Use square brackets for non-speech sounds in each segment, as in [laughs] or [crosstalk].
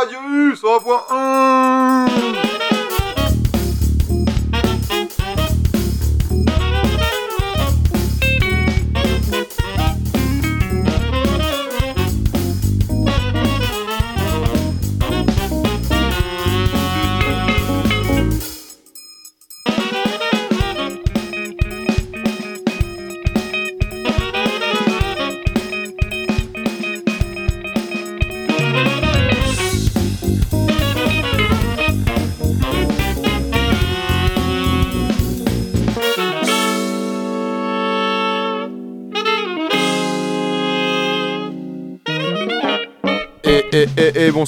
Radio U 100.1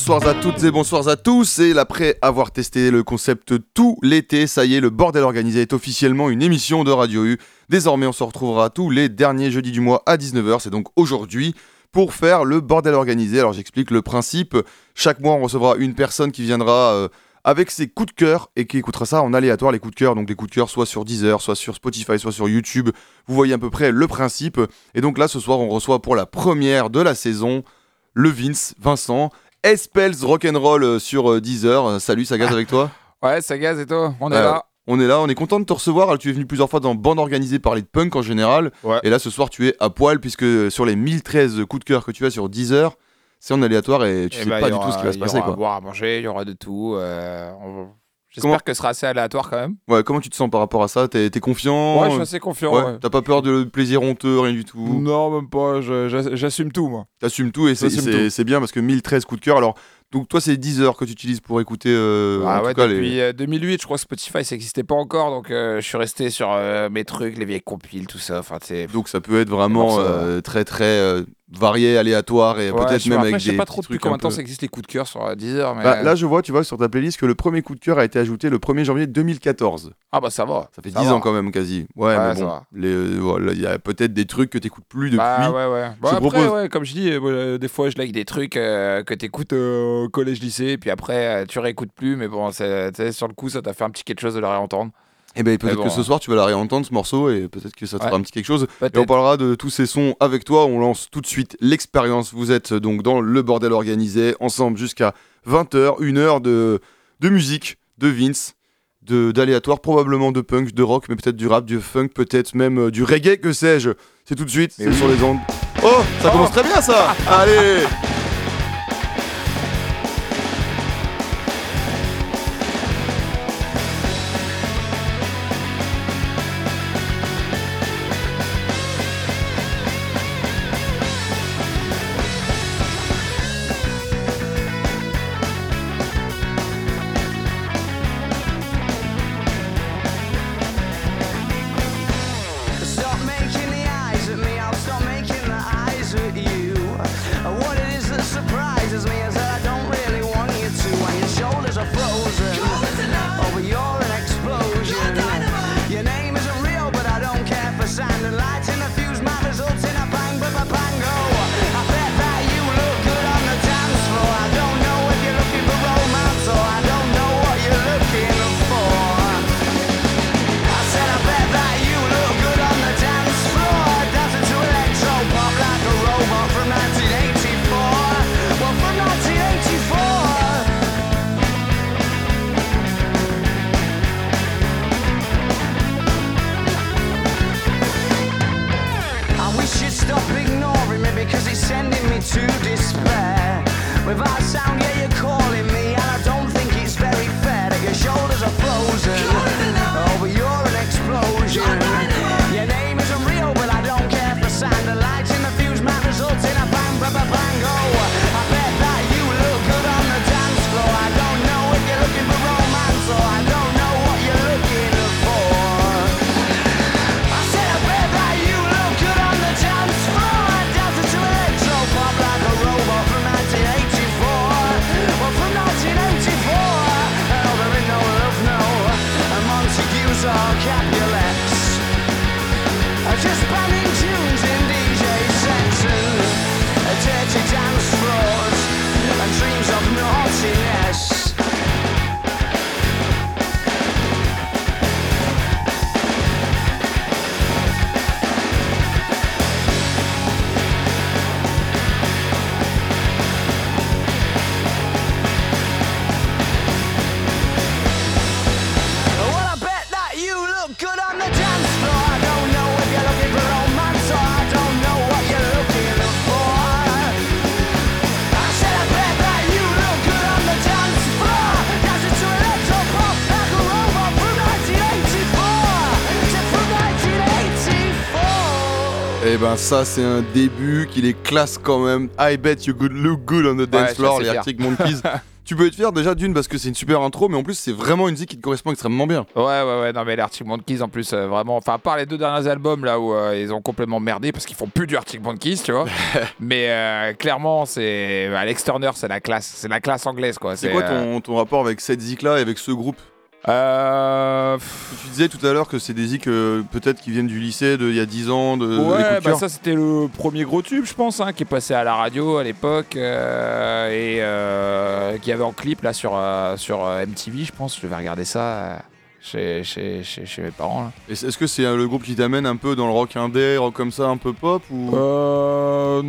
bonsoir à toutes et bonsoir à tous. Et après avoir testé le concept tout l'été, ça y est, le bordel organisé est officiellement une émission de Radio U. Désormais, on se retrouvera tous les derniers jeudis du mois à 19h. C'est donc aujourd'hui pour faire le bordel organisé. Alors j'explique le principe. Chaque mois, on recevra une personne qui viendra euh, avec ses coups de cœur et qui écoutera ça en aléatoire, les coups de cœur. Donc les coups de cœur soit sur Deezer, soit sur Spotify, soit sur YouTube. Vous voyez à peu près le principe. Et donc là, ce soir, on reçoit pour la première de la saison le Vince, Vincent, Espels Rock'n'Roll euh, sur euh, Deezer. Euh, salut, ça gaz avec toi [laughs] Ouais, ça gaz et toi On est là. On est là, on est content de te recevoir. Tu es venu plusieurs fois dans Bande Organisée parler de punk en général. Et là, ce soir, tu es à poil, puisque sur les 1013 coups de cœur que tu as sur Deezer, c'est en aléatoire et tu eh sais bah, pas du tout ce qui va se passer. Il y aura à boire, à manger, il y aura de tout. J'espère que ce sera assez aléatoire quand même. Ouais, comment tu te sens par rapport à ça? T'es es confiant? Ouais, je suis assez confiant. Ouais. T'as pas peur de plaisir honteux, rien du tout? Non, même pas. J'assume tout, moi. T'assumes tout et c'est bien parce que 1013 coups de cœur. Alors, donc toi, c'est 10 heures que tu utilises pour écouter. Euh, ah ouais, depuis 2008, euh, je crois que Spotify, ça n'existait pas encore, donc euh, je suis resté sur euh, mes trucs, les vieilles compiles, tout ça. Enfin, donc ça peut être vraiment très très varié, aléatoire et peut-être même avec des. Je sais pas trop depuis combien de temps ça existe les coups de cœur sur Deezer. Mais... Bah, là, je vois, tu vois, sur ta playlist que le premier coup de cœur a été ajouté le 1er janvier 2014. Ah bah ça va. Ça fait 10 ans quand même quasi. Ouais, mais bon, il y a peut-être des trucs que tu n'écoutes plus depuis. Bah ouais, ouais. Bon, après, propose... ouais, comme je dis, des fois je like des trucs que tu écoutes au collège-lycée puis après, euh, tu réécoutes plus, mais bon, sur le coup, ça t'a fait un petit quelque chose de la réentendre. Et eh ben peut-être que ce soir tu vas la réentendre ce morceau et peut-être que ça te fera un petit quelque chose. Et on parlera de tous ces sons avec toi. On lance tout de suite l'expérience. Vous êtes donc dans le bordel organisé ensemble jusqu'à 20h, une heure de, de musique de Vince, de d'aléatoire, probablement de punk, de rock, mais peut-être du rap, du funk, peut-être même euh, du reggae, que sais-je. C'est tout de suite, c'est sur les ondes. Oh, ça commence très bien ça. [laughs] Allez. Ça c'est un début qui les classe quand même. I bet you could look good on the dance floor, les Arctic Monkeys. [laughs] tu peux être fier déjà d'une parce que c'est une super intro, mais en plus c'est vraiment une musique qui te correspond extrêmement bien. Ouais, ouais, ouais. Non, mais les Arctic Monkeys en plus, euh, vraiment. Enfin, à part les deux derniers albums là où euh, ils ont complètement merdé parce qu'ils font plus du Arctic Monkeys, tu vois. [laughs] mais euh, clairement, c'est. Alex Turner, c'est la classe. C'est la classe anglaise, quoi. C'est quoi ton, ton, rapport avec cette zik là et avec ce groupe? Euh... Tu disais tout à l'heure que c'est des zik peut-être qui viennent du lycée d'il y a 10 ans. De, ouais, bah ça c'était le premier gros tube, je pense, hein, qui est passé à la radio à l'époque euh, et euh, qui avait en clip là sur, euh, sur MTV, je pense. Je vais regarder ça chez, chez, chez, mes parents. Est-ce que c'est le groupe qui t'amène un peu dans le rock indé, rock comme ça, un peu pop ou... Non,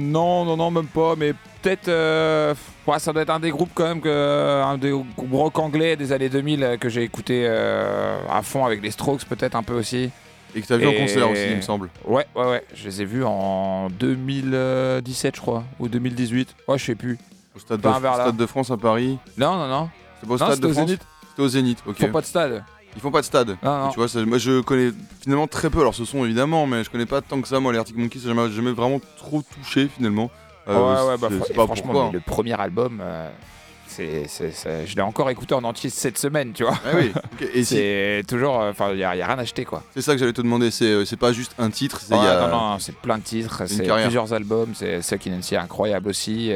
non, non, même pas, mais peut-être. Euh, ça doit être un des groupes quand même, que, un des groupes rock anglais des années 2000 euh, que j'ai écouté euh, à fond avec les Strokes, peut-être un peu aussi. Et que tu as vu en concert aussi, il me semble. Ouais, ouais, ouais. Je les ai vus en 2017, je crois, ou 2018. Ouais, je sais plus. Au stade, de, stade de, France à Paris Non, non, non. C'est pas au stade de France Zénith. C'était au Zénith, ok. Ils font pas de stade. Ils font pas de stade. Non, non. Tu vois, moi je connais finalement très peu, alors ce son évidemment, mais je connais pas tant que ça, moi, les Arctic Monkeys, ça m'a jamais vraiment trop touché finalement. Euh, ouais, ouais, bah, franchement, le premier album, euh, c'est, je l'ai encore écouté en entier cette semaine, tu vois. Ah oui. Et [laughs] c'est toujours, euh, enfin, il n'y a, rien acheté, quoi. C'est ça que j'allais te demander, c'est, c'est pas juste un titre, c'est Non, non, c'est plein de titres, c'est plusieurs albums, c'est Sucky Nancy incroyable aussi,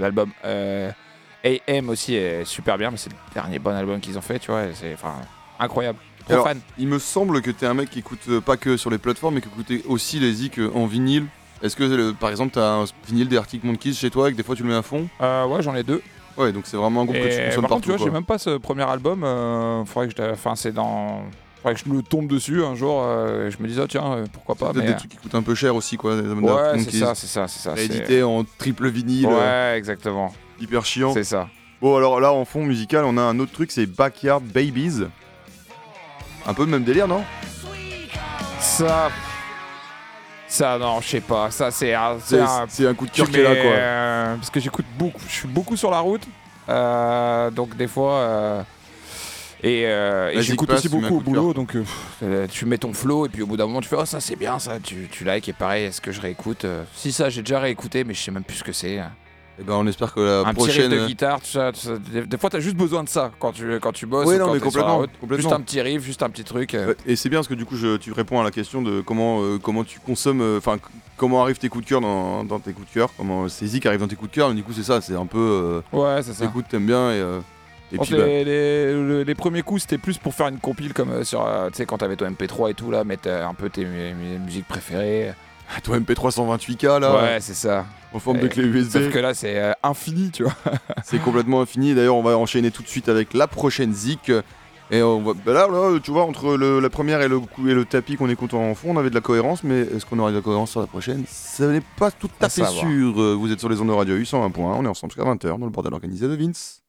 l'album AM aussi est super bien, mais c'est le dernier bon album qu'ils ont fait, tu vois, c'est enfin incroyable. Trop fan. Il me semble que tu es un mec qui écoute pas que sur les plateformes, mais qui écoute aussi les zik en vinyle. Est-ce que par exemple, tu as un vinyle des Arctic Monkeys chez toi et que des fois tu le mets à fond? Euh, Ouais, j'en ai deux. Ouais, donc c'est vraiment un groupe que tu consommes par partout. tu vois, j'ai même pas ce premier album. Euh, faudrait que je, enfin, c'est dans. Faudrait que je me tombe dessus un jour. Euh, je me dis, oh, tiens, euh, pourquoi pas. Peut-être des trucs qui coûtent un peu cher aussi, quoi. ouais, c'est ça, c'est ça, c'est ça. Édité en triple vinyle. Ouais, exactement. Hyper chiant. C'est ça. Bon, alors là, en fond musical, on a un autre truc, c'est Backyard Babies. Un peu le même délire, non? Ça. Ça, non, je sais pas. Ça, c'est un, c'est un, coup de cœur qui est là, quoi. Euh, parce que j'écoute beaucoup. Je suis beaucoup sur la route. Euh, donc, des fois. Euh, et, j'écoute aussi beaucoup au boulot. Donc, tu mets ton flow. Et puis, au bout d'un moment, tu fais Oh, ça, c'est bien, ça. Tu, tu likes. Et pareil, est-ce que je réécoute Si, ça, j'ai déjà réécouté, mais je sais même plus ce que c'est. Et eh ben on espère que la un prochaine. Petit riff de guitare, tout ça, Des, fois, t'as juste besoin de ça quand tu, quand tu bosses. Oui, non, mais complètement, Juste un petit riff, juste un petit truc. Euh. Et c'est bien parce que du coup, je, tu réponds à la question de comment, euh, comment tu consommes, euh, enfin, comment arrivent tes coups de cœur dans, dans tes coups de cœur, comment ces zik arrivent dans tes coups de cœur. du coup, c'est ça, c'est un peu. ouais, c'est ça. Écoute, t'aimes bien et. Et puis, bah les, les, premiers coups, c'était plus pour faire une compile comme sur, tu sais, quand t'avais ton MP3 et tout, là, mettre un peu tes musiques préférées. Toi MP328K là Ouais, c'est ça. En forme de clé USB. Sauf que là, c'est euh, infini, tu vois. [laughs] c'est complètement infini. D'ailleurs, on va enchaîner tout de suite avec la prochaine Zik. Et on va, bah là, là, tu vois, entre la première et le, et le tapis qu'on écoute en fond, on avait de la cohérence, mais est-ce qu'on aura de la cohérence sur la prochaine? Ça n'est pas tout à, fait sûr. Vous êtes sur les ondes de radio U 101.1, on est ensemble jusqu'à 20h dans le bordel organisé de Vince.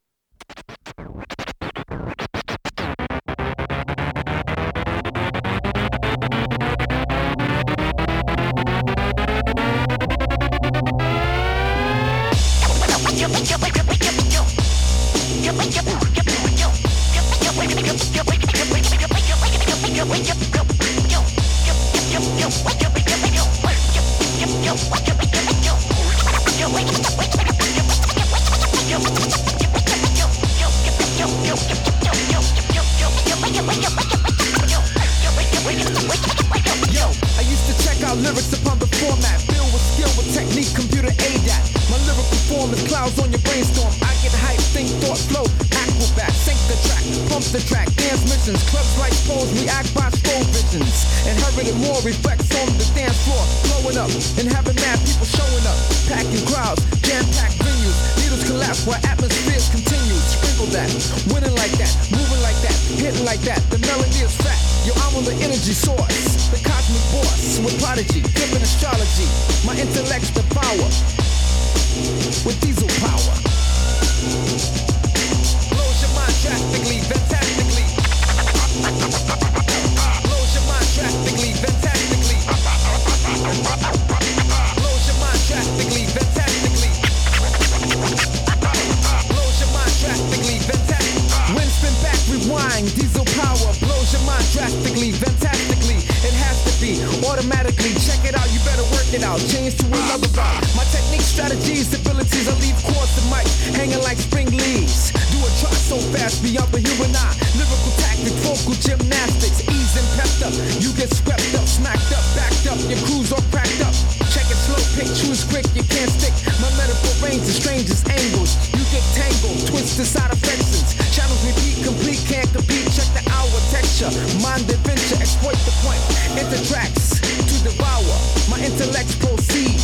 Change to another route. My technique, strategies, abilities, I leave course the mic hanging like spring leaves. Do a try so fast beyond the human eye. Lyrical tactics, vocal gymnastics, ease and pepped up. You get swept up, smacked up, backed up. Your crew's all cracked up. Check it slow, pick, choose quick, you can't stick. My metaphor range is strangest angles. You get tangled, twisted side affections. Channels repeat, complete, can't compete. Check the texture, mind adventure, exploit the point. Enter tracks to devour. My intellects proceed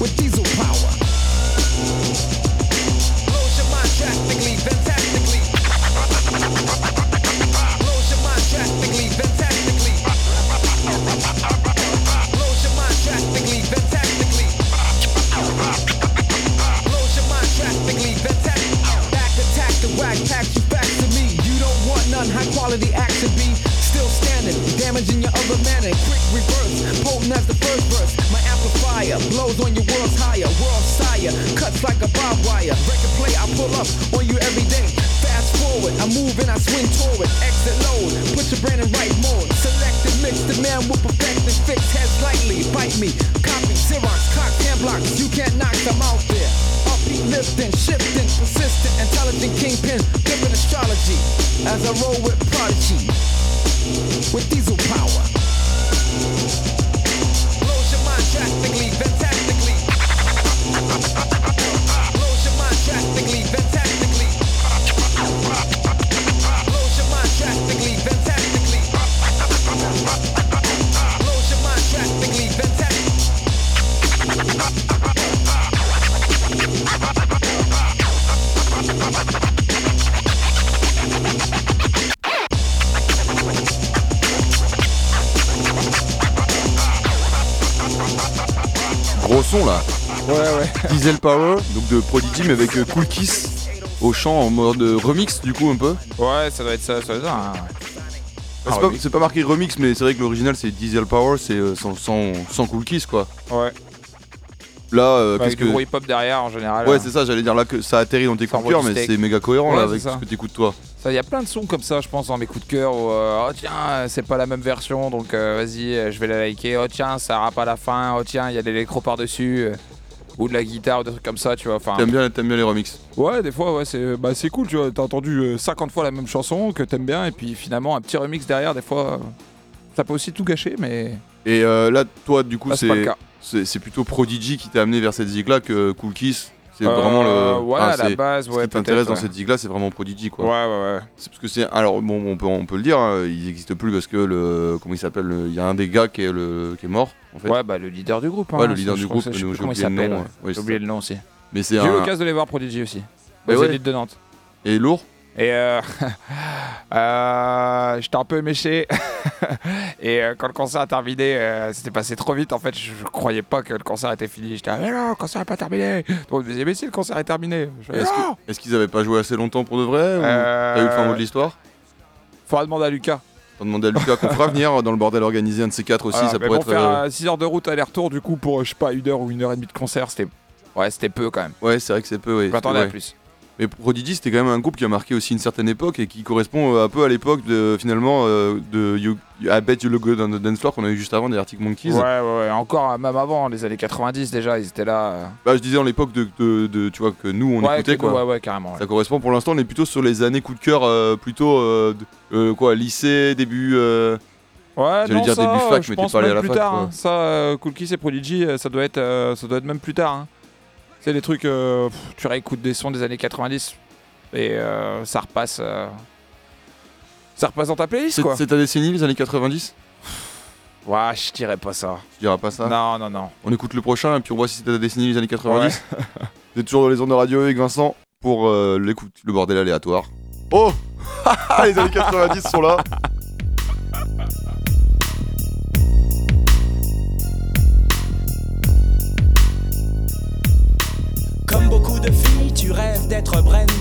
with diesel power. Blows your mind drastically, fantastically. High quality action be still standing, damaging your other man and quick reverse, potent as the first verse. My amplifier blows on your world's higher, world sire, cuts like a barbed wire. Record play, I pull up on you every day. Fast forward, I move and I swing toward. Exit load, put your brain in right mode. Select and mix, the man will perfect and fix. Head slightly, bite me, copy, Xerox, cock, hand blocks. You can't knock them out lifting, shifting, persistent, intelligent kingpin, flipping astrology. As I roll with prodigy with diesel power. Blows your mind drastically, fantastically. [laughs] Blows your mind drastically, son là. Ouais, ouais. Diesel Power, donc de Prodigy, mais avec euh, Cool Kiss au chant en mode euh, remix du coup un peu. Ouais, ça doit être ça, ça doit être ça. hein. c'est, pas, c'est pas marqué remix, mais c'est vrai que l'original c'est Diesel Power, c'est euh, sans, sans, sans Cool Kiss quoi. Ouais. Là, euh, Avec qu'est-ce du que. gros hip-hop derrière en général. Ouais, hein. c'est ça, j'allais dire là que ça atterrit dans tes Ça coups de cœur, envoie mais du c'est méga cohérent là avec c'est ça. ce que t'écoutes toi. Il y a plein de sons comme ça, je pense, dans mes coups de cœur. Où, euh, oh tiens, c'est pas la même version, donc euh, vas-y, euh, je vais la liker. Oh tiens, ça rappe à la fin. Oh tiens, il y a de l'électro par-dessus. euh, ou de la guitare, ou des trucs comme ça, tu vois. Enfin, T'aimes bien, t'aimes bien les remixes ouais, des fois, ouais, c'est bah, c'est cool, tu vois. T'as entendu euh, 50 fois la même chanson que t'aimes bien, et puis finalement, un petit remix derrière, des fois, ça peut aussi tout gâcher, mais Et là, toi, du coup, c'est c'est, cas. c'est, c'est plutôt Prodigy qui t'a amené vers cette zig là que Cool Kiss. C'est Euh, vraiment le. Ouais, enfin, à la base, Ce ouais. qui t'intéresse dans ouais. cette zig là, c'est vraiment Prodigy quoi. Ouais, ouais, ouais. C'est parce que c'est. Alors, bon, on peut, on peut le dire, hein, il n'existe plus parce que le. Comment il s'appelle le- Il y a un des gars qui est, le, qui est mort en fait. Ouais, bah le leader du groupe. Hein, Ouais, le leader du groupe, j'ai plus comment il oublié le s'appelle. nom, ouais. ouais. J'ai oublié le nom aussi. Mais c'est J'ai eu l'occasion de les voir Prodigy aussi. Bah Aux ouais. élites de Nantes. Et lourd Et euh, [laughs] euh, j'étais un peu méché. [laughs] et euh, quand le concert a terminé, euh, c'était passé trop vite. En fait, je, je croyais pas que le concert était fini. J'étais, ah, mais non, le concert n'est pas terminé. Donc, on me disait, mais si, le concert est terminé. Je fais, Est-ce qu'ils avaient pas joué assez longtemps pour de vrai ou Euh, T'as eu le fin mot de l'histoire? Faudra demander à Lucas. T'as demandé à Lucas qu'on fera venir dans le bordel organisé un de ces quatre aussi, ça pourrait bon, être. faire euh, 6 heures de route aller-retour, du coup, pour, je sais pas, une heure ou une heure et demie de concert, c'était. Ouais, c'était peu quand même. Ouais, c'est vrai que c'est peu. Ouais, Je m'attendais à plus. Mais Prodigy, c'était quand même un groupe qui a marqué aussi une certaine époque et qui correspond euh, un peu à l'époque de finalement euh, de you, I Bet You Look Good on the Dance Floor qu'on a eu juste avant des Arctic Monkeys. Ouais, ouais, ouais. Encore, euh, même avant, les années 90 déjà, ils étaient là. Bah, je disais en l'époque de, de, de- tu vois que nous on ouais, écoutait quoi. Ouais, ouais, carrément. Ça correspond pour l'instant, on est plutôt sur les années coup de cœur, euh, plutôt euh, euh, quoi, lycée, début. euh, Ouais, J'allais dire ça, début fac, je mais t'es pas allé à la plus fac, tard. hein. Ça, Cool Kiss et Prodigy, ça doit être, ça doit être même plus tard. hein. C'est des trucs, euh, pff, tu réécoutes des sons des années 90 et euh, ça repasse, euh, ça repasse dans ta playlist c'est quoi. c'est ta décennie, les années 90 Ouais, je dirais pas ça. Tu diras pas ça Non, non, non. On écoute le prochain et puis on voit si c'est ta décennie, les années 90. [laughs] Vous êtes toujours dans les ondes de radio avec Vincent pour euh, l'écoute, le bordel aléatoire. Oh [laughs] Les années 90 sont là tu rêves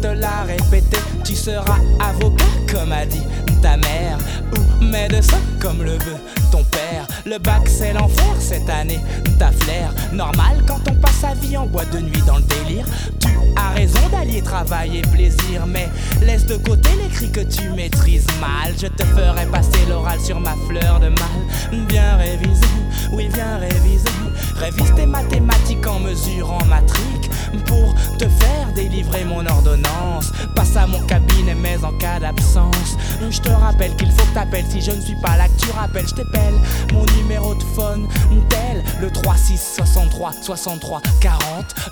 Te l'a répété. Tu seras avocat, comme a dit ta mère, ou médecin, comme le veut ton père. Le bac, c'est l'enfer cette année. Ta flair, normal quand on passe sa vie en boîte de nuit dans le délire. Tu as raison d'allier travail et plaisir, mais laisse de côté les cris que tu maîtrises mal. Je te ferai passer l'oral sur ma fleur de mal. Bien révisé, oui, bien révisé. Révise tes mathématiques en mesurant ma trique pour te faire délivrer mon ordonnance. Passe à mon cabinet, mais en cas d'absence, je te rappelle qu'il faut que t'appelles si je ne suis pas là. Que tu rappelles, je t'appelle mon numéro de phone tel le 36 63 63 40.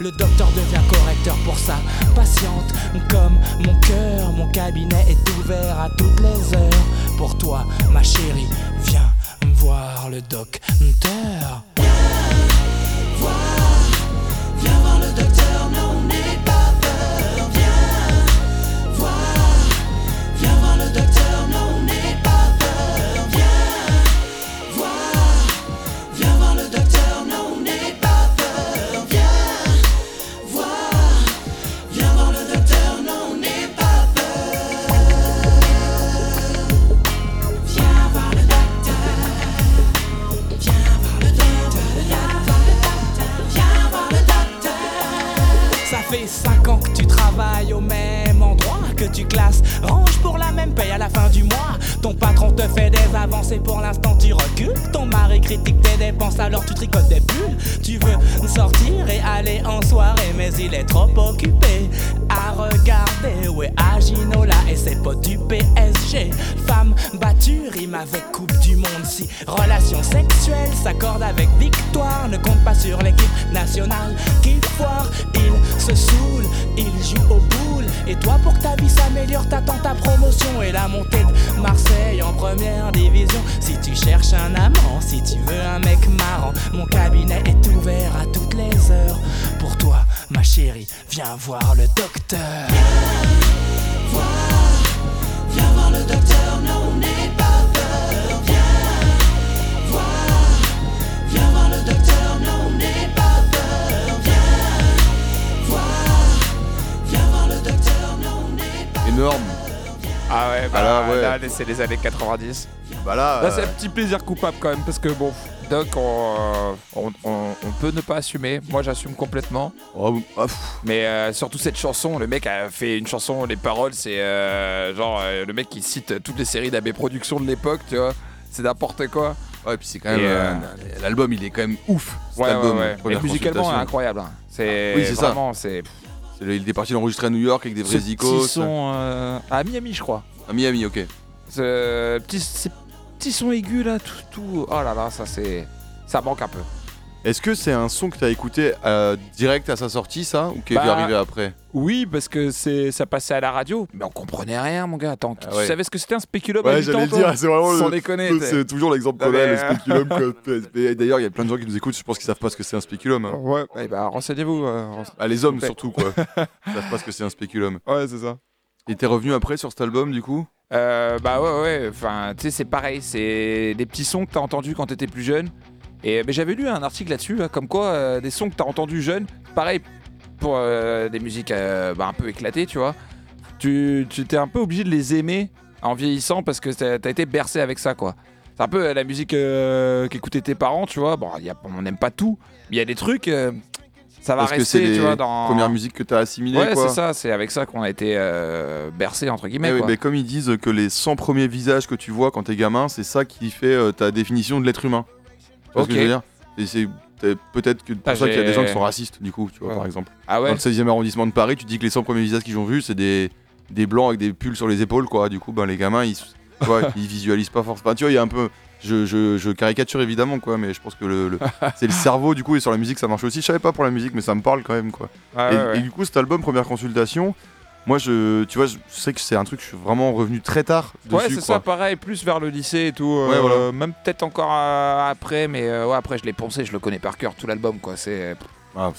Le docteur devient correcteur pour sa patiente. Comme mon cœur, mon cabinet est ouvert à toutes les heures. Pour toi, ma chérie, viens voir le docteur. Viens fait 5 ans que tu travailles au même endroit, que tu classes, range pour la même paye à la fin du mois. Ton patron te fait des avancées, pour l'instant tu recules. Ton mari critique tes dépenses, alors tu tricotes des pulls. Tu veux sortir et aller en soirée, mais il est trop occupé à regarder. Ouais, à Ginola et ses potes du PSG. Femme battue rime avec Coupe du Monde. Si relation sexuelle s'accorde avec victoire, ne compte pas sur l'équipe nationale qui foire. Il se saoule, il joue au boule. Et toi, pour que ta vie s'améliore, t'attends ta promotion et la montée de Marseille en première division. Si tu cherches un amant, si tu veux un mec marrant, mon cabinet est ouvert à toutes les heures. Pour toi, ma chérie, viens voir le docteur. Viens voir le docteur, non, n'aie pas peur. Viens voir, viens voir le docteur, non, n'aie pas peur. Viens voir, viens voir le docteur, non, n'aie pas Énorme. Ah ouais, bah Ah là, ouais. là, c'est les années 90. Bah là, Là, c'est euh, un petit plaisir coupable quand même, parce que bon, Doc, on, euh, on, on- on peut ne pas assumer. Moi, j'assume complètement. oh, ah, Mais euh, surtout cette chanson, le mec a fait une chanson, les paroles, c'est euh, genre euh, le mec qui cite toutes les séries d'AB Productions de l'époque, tu vois. C'est n'importe quoi. ouais, et puis c'est quand même. Euh, euh, L'album, il est quand même ouf. cet Ouais, album, ouais, ouais. Et musicalement, incroyable. hein. C'est Oui, c'est ça. vraiment, c'est. Il est parti l'enregistrer à New York avec des vrais icônes. petit son euh, à Miami, je crois. À Miami, ok. Ce petit, ces petits sons aigus là, tout, tout. Oh là là, ça c'est. Ça manque un peu. Est-ce que c'est un son que t'as écouté euh, direct à sa sortie, ça Ou qui est Bah, arrivé après? Oui, parce que c'est ça passait à la radio, mais on comprenait rien, mon gars. Attends, Ah tu savais ce que c'était un spéculum Ouais, j'allais le dire, c'est vraiment Sans le- déconner. C'est toujours l'exemple qu'on a, le spéculum. [laughs] D'ailleurs, il y a plein de gens qui nous écoutent, je pense qu'ils savent pas ce que c'est un spéculum. hein. Ouais, bah renseignez-vous. euh, rense- Ah, les hommes surtout, quoi. [laughs] Ils savent pas ce que c'est un spéculum. Ouais, c'est ça. Et t'es revenu après sur cet album du coup? Euh, Bah ouais, ouais. Enfin, tu sais, c'est pareil. C'est des petits sons que t'as entendus quand t'étais plus jeune. Et mais j'avais lu un article là-dessus, comme quoi des sons que t'as entendus jeune, pareil pour des musiques bah, un peu éclatées, tu vois. Tu, tu t'es un peu obligé de les aimer en vieillissant parce que t'as as été bercé avec ça, quoi. C'est un peu la musique qu'écoutaient tes parents, tu vois. Bon, y a, on n'aime pas tout, mais il y a des trucs ça va rester, que tu vois, dans. Première musique que tu as assimilée. Ouais, c'est ça, c'est avec ça qu'on a été euh, bercé, entre guillemets. mais comme ils disent que les 100 premiers visages que tu vois quand t'es gamin, c'est ça qui fait euh, ta définition de l'être humain. Tu ce que je veux dire Et c'est peut-être que pour ah, ça qu'il y a des gens qui sont racistes, du coup, tu vois, par exemple. Ah ouais Dans le 16e arrondissement de Paris, tu dis que les 100 premiers visages qu'ils ont vus, c'est des, des blancs avec des pulls sur les épaules, quoi. Du coup, ben, les gamins, ils, [laughs] ils visualisent pas forcément. tu vois, il y a un peu je, caricature évidemment quoi mais je pense que le, [laughs] c'est le cerveau du coup et sur la musique ça marche aussi je savais pas pour la musique mais ça me parle quand même quoi et, du coup cet album première consultation moi je tu vois je sais que c'est un truc je suis vraiment revenu très tard dessus, ouais c'est ça pareil plus vers le lycée et tout euh, même peut-être encore euh, après mais euh, ouais après je l'ai poncé je le connais par cœur tout l'album quoi c'est ah,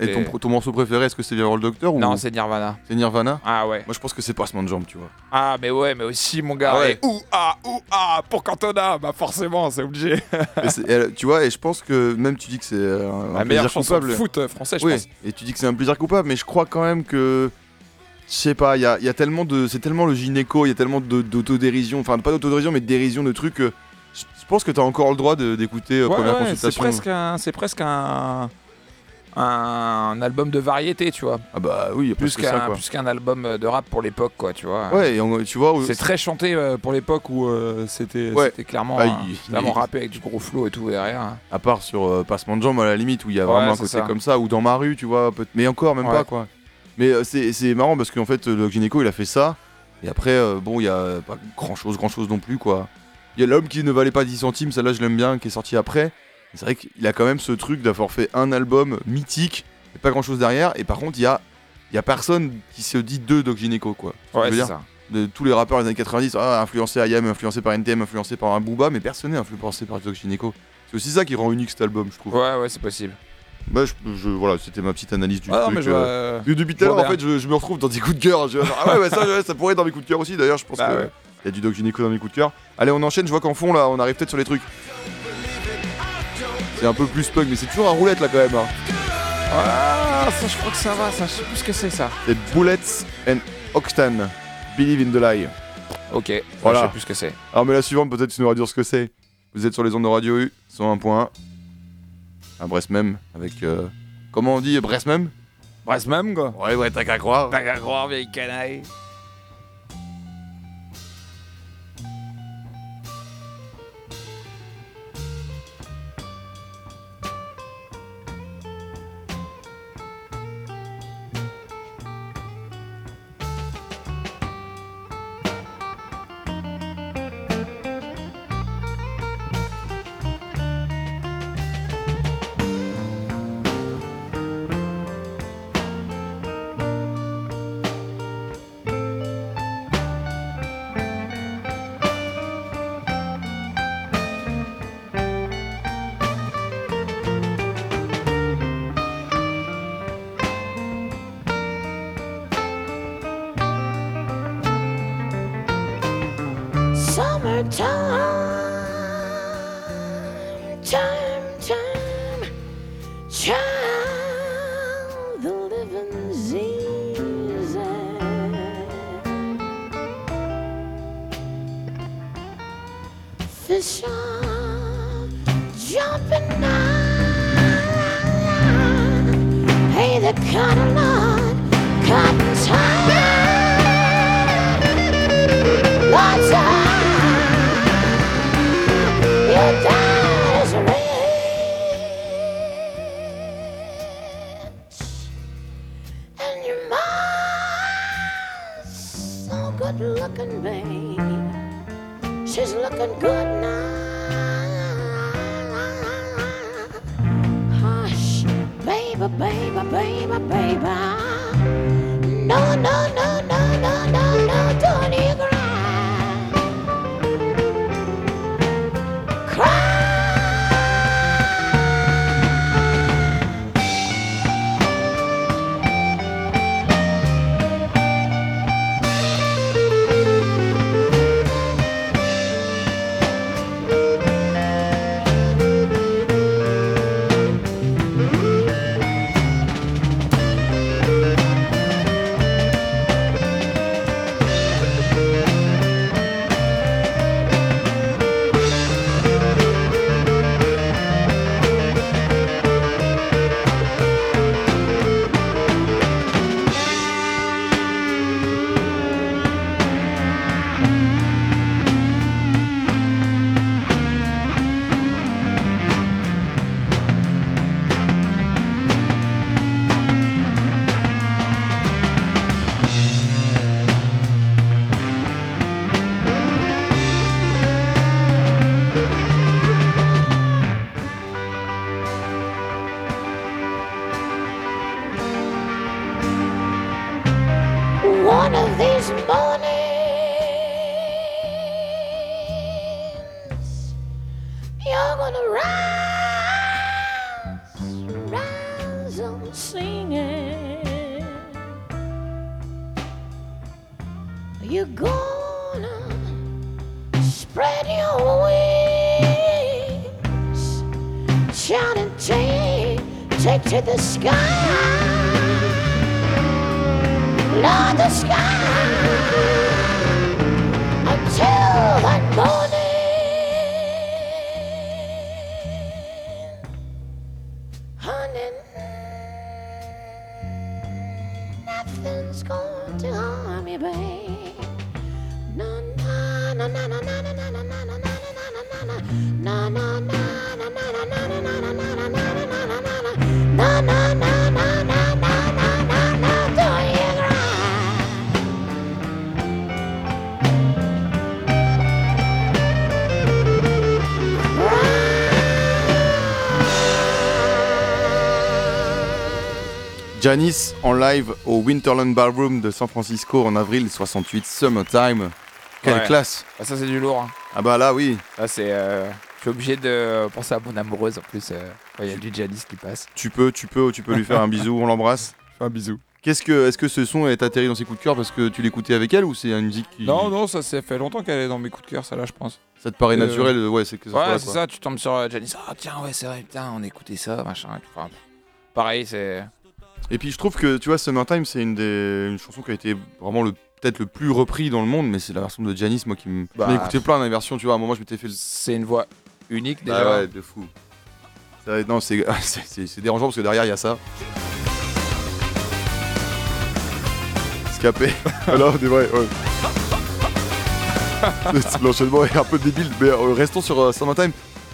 Et ton, ton, morceau préféré, est-ce que c'est le Doctor ou... Non, c'est Nirvana. C'est Nirvana? Ah ouais. Moi je pense que c'est Passement de Jambes, tu vois. Ah, mais ouais, mais aussi mon gars. Ah ouais. Ouh, ah, ouh, ah, pour Cantona, bah forcément, c'est obligé. tu vois, et je pense que même tu dis que c'est un, un plaisir coupable. foot euh, français, je oui, pense. Et tu dis que c'est un plaisir coupable, mais je crois quand même que. Je sais pas, il y a, y a, tellement de. C'est tellement le gynéco, il y a tellement d'autodérision, enfin pas d'autodérision, mais de dérision de trucs. je pense que t'as encore le droit d'écouter euh, première consultation. C'est presque un. C'est presque un un album de variété, tu vois. Ah bah oui, plus qu'un plus qu'un album de rap pour l'époque, quoi, tu vois. Ouais, tu vois. C'est très chanté euh, pour l'époque où euh, c'était clairement, bah, rappé avec du gros flow et tout derrière. Hein. À part sur euh, Passement de jambes à la limite où il y a vraiment un côté comme ça ou dans ma rue, tu vois, mais encore même pas quoi. Mais c'est marrant parce qu'en fait le gynéco il a fait ça et après bon il y a pas grand chose grand chose non plus quoi. Il y a l'homme qui ne valait pas 10 centimes, celle-là je l'aime bien, qui est sorti après. C'est vrai qu'il a quand même ce truc d'avoir fait un album mythique, et pas grand chose derrière, et par contre, il y a, y a personne qui se dit de Doc Gineco, quoi. Ouais, c'est ça. De tous les rappeurs des années 90, ah, influencé IAM, influencé par NTM, influencé par un Booba, mais personne n'est influencé par Doc Gineco. C'est aussi ça qui rend unique cet album, je trouve. Ouais, ouais, c'est possible. Bah, je, voilà, c'était ma petite analyse du ah, truc. Mais je euh... Depuis tout à l'heure, en fait, je, me retrouve dans des coups de cœur. ah ouais, ça, ça, pourrait être dans mes coups de cœur aussi. D'ailleurs, je pense bah, qu'il y a du Doc Gineco dans mes coups de cœur. Allez, on enchaîne. Je vois qu'en fond, là, on arrive peut-être sur les trucs. C'est un peu plus punk, mais c'est toujours un roulette là quand même. Hein. Ah, ça je crois que ça va, ça je sais plus ce que c'est ça. C'est Bullets and Oxtan, Believe in the Lie. Ok, voilà. je sais plus ce que c'est. Alors mais la suivante peut-être tu nous dire ce que c'est. Vous êtes sur les ondes de Radio U, 101.1. À Brest même, avec... Euh, comment on dit Brest même? Brest même quoi Ouais ouais, t'as qu'à croire. T'as qu'à croire, vieille canaille. Janice en live au Winterland Ballroom de San Francisco en avril 68, Summertime. Quelle classe ah, Ça c'est du lourd. Hein. Ah bah là oui. Là c'est... Euh, je suis obligé de penser à mon amoureuse en plus. Euh, il y a du Janice qui passe. Tu peux, tu peux, tu peux lui faire un bisou, on l'embrasse. [laughs] Un bisou. Qu'est-ce que, est-ce que ce son est atterri dans ses coups de cœur parce que tu l'écoutais avec elle ou c'est une musique qui... Non, non, ça s'est fait longtemps qu'elle est dans mes coups de cœur, ça là, je pense. Ça te paraît euh, naturel, ouais, c'est que ça. Ouais, c'est ça, tu tombes sur Janice, ah tiens, ouais, c'est vrai, putain, on écoutait ça, machin. Enfin, pareil, c'est. Et puis je trouve que tu vois Summertime c'est une des une chanson qui a été vraiment le peut-être le plus repris dans le monde mais c'est la version de Janis moi qui me bah, écouté plein de versions tu vois. À un moment je m'étais fait c'est une voix unique déjà. ah ouais de fou. Non [laughs] c'est dérangeant parce que derrière il y a ça. Scapé. [laughs] Alors c'est vrai ouais. [laughs] l'enchaînement est un peu débile mais euh, restons sur euh, Summertime.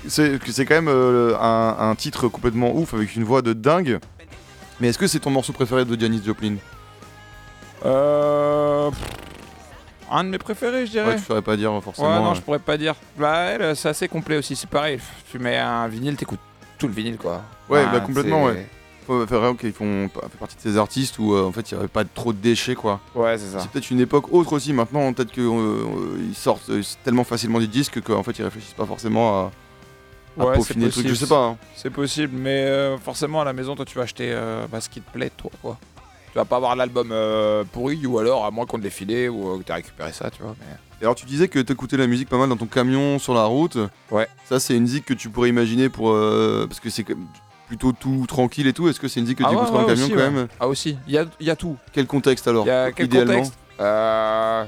C'est quand même euh, un, un titre complètement ouf avec une voix de dingue mais est-ce que c'est ton morceau préféré de Janis Joplin Euh. Un de mes préférés, je dirais. Ouais, tu saurais pas dire forcément. Ouais, non, je pourrais pas dire. Bah, c'est assez complet aussi, c'est pareil. Tu mets un vinyle, t'écoutes tout le vinyle, quoi. Ouais, bah complètement, ouais. Faut faire qu'ils font fait partie de ces artistes où euh, en fait il n'y avait pas trop de déchets quoi. Ouais c'est ça. C'est peut-être une époque autre aussi maintenant peut-être qu'ils euh, sortent euh, tellement facilement des disques qu'en fait ils réfléchissent pas forcément à, ouais, peaufiner le truc, je sais pas. Hein. C'est possible, mais euh, forcément à la maison, toi tu vas acheter euh, bah, ce qui te plaît, toi quoi. Tu vas pas avoir l'album euh, pourri ou alors à moins qu'on te l'ait filé ou que tu récupéré ça, tu vois. Et alors tu disais que t'écoutais la musique pas mal dans ton camion sur la route. Ouais. Ça c'est une musique que tu pourrais imaginer pour parce que c'est plutôt tout tranquille et tout. Est-ce que c'est une musique que tu ah écoutes dans le camion quand même? Ah aussi, il y a, y a, tout. Quel contexte alors? Y a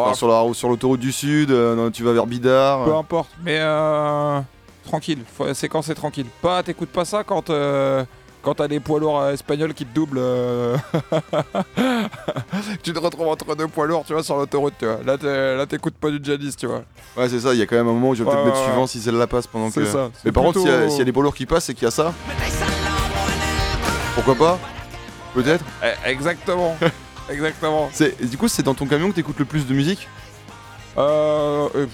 Contexte sur la sur l'autoroute du sud, tu vas vers Bidart. Peu importe, mais tranquille. C'est quand c'est tranquille. Pas, t'écoutes pas ça quand euh, quand t'as des poids lourds euh, espagnols qui te doublent. Euh. [laughs] tu te retrouves entre deux poids lourds, tu vois, sur l'autoroute, tu vois. Là, t'écoutes pas du Jadis, tu vois. Ouais, c'est ça. Il y a quand même un moment où je vais peut-être mettre suivant si celle-là passe pendant que. ça. Mais par contre, s'il y, a des poids lourds qui passent, c'est qu'il y a ça. Pourquoi pas? Peut-être? Eh, [laughs] exactement. Exactement. Du coup, c'est dans ton camion que t'écoutes le plus de musique Euh.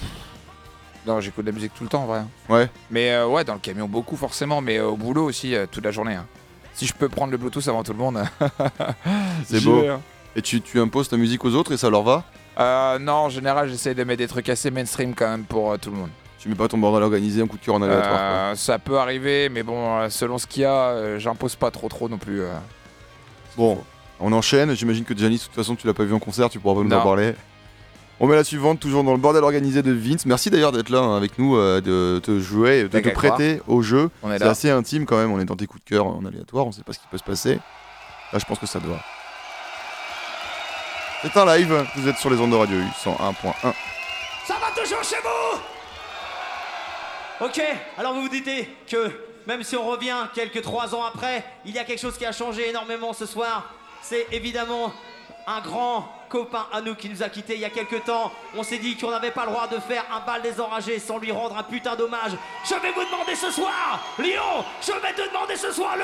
Non, j'écoute de la musique tout le temps, en vrai. Ouais. Mais euh, ouais, dans le camion, beaucoup forcément, mais au boulot aussi, euh, toute la journée. Hein. Si je peux prendre le Bluetooth avant tout le monde. [laughs] c'est beau. Hein. Et tu, tu, imposes ta musique aux autres et ça leur va? Euh, Non, en général, j'essaie de mettre des trucs assez mainstream quand même pour tout le monde. Tu mets pas ton bordel organisé, un coup de cœur en aléatoire Ça peut arriver, mais bon, selon ce qu'il y a, j'impose pas trop trop non plus. Bon, on enchaîne. J'imagine que Janice, de toute façon, tu l'as pas vu en concert, tu pourras pas nous en parler. On met la suivante, toujours dans le bordel organisé de Vince. Merci d'ailleurs d'être là hein, avec nous, euh, de te jouer, de te prêter au jeu. C'est assez intime quand même, on est dans tes coups de cœur en aléatoire, on sait pas ce qui peut se passer. Là, je pense que ça va. C'est un live, vous êtes sur les ondes de Radio U 101.1. Ça va toujours chez vous Ok, alors vous vous dites que même si on revient quelques trois ans après, il y a quelque chose qui a changé énormément ce soir. C'est évidemment un grand copain à nous qui nous a quittés il y a quelques temps. On s'est dit qu'on n'avait pas le droit de faire un bal des enragés sans lui rendre un putain d'hommage. Je vais vous demander ce soir, Lyon, je vais te demander ce soir, le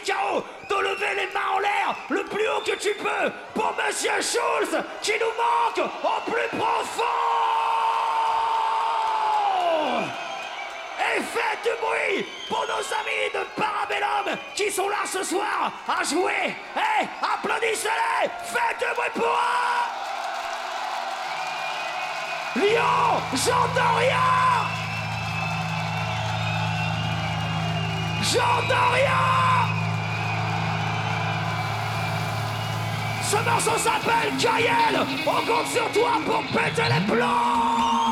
Kao, de lever les mains en l'air le plus haut que tu peux pour Monsieur Schulz qui nous manque au plus profond. Et faites du bruit pour nos amis de Parabellum qui sont là ce soir à jouer. Hey, applaudissez-les. Faites du bruit pour eux. Lyon, j'entends rien. J'entends rien. Ce morceau s'appelle Gaël. On compte sur toi pour péter les plombs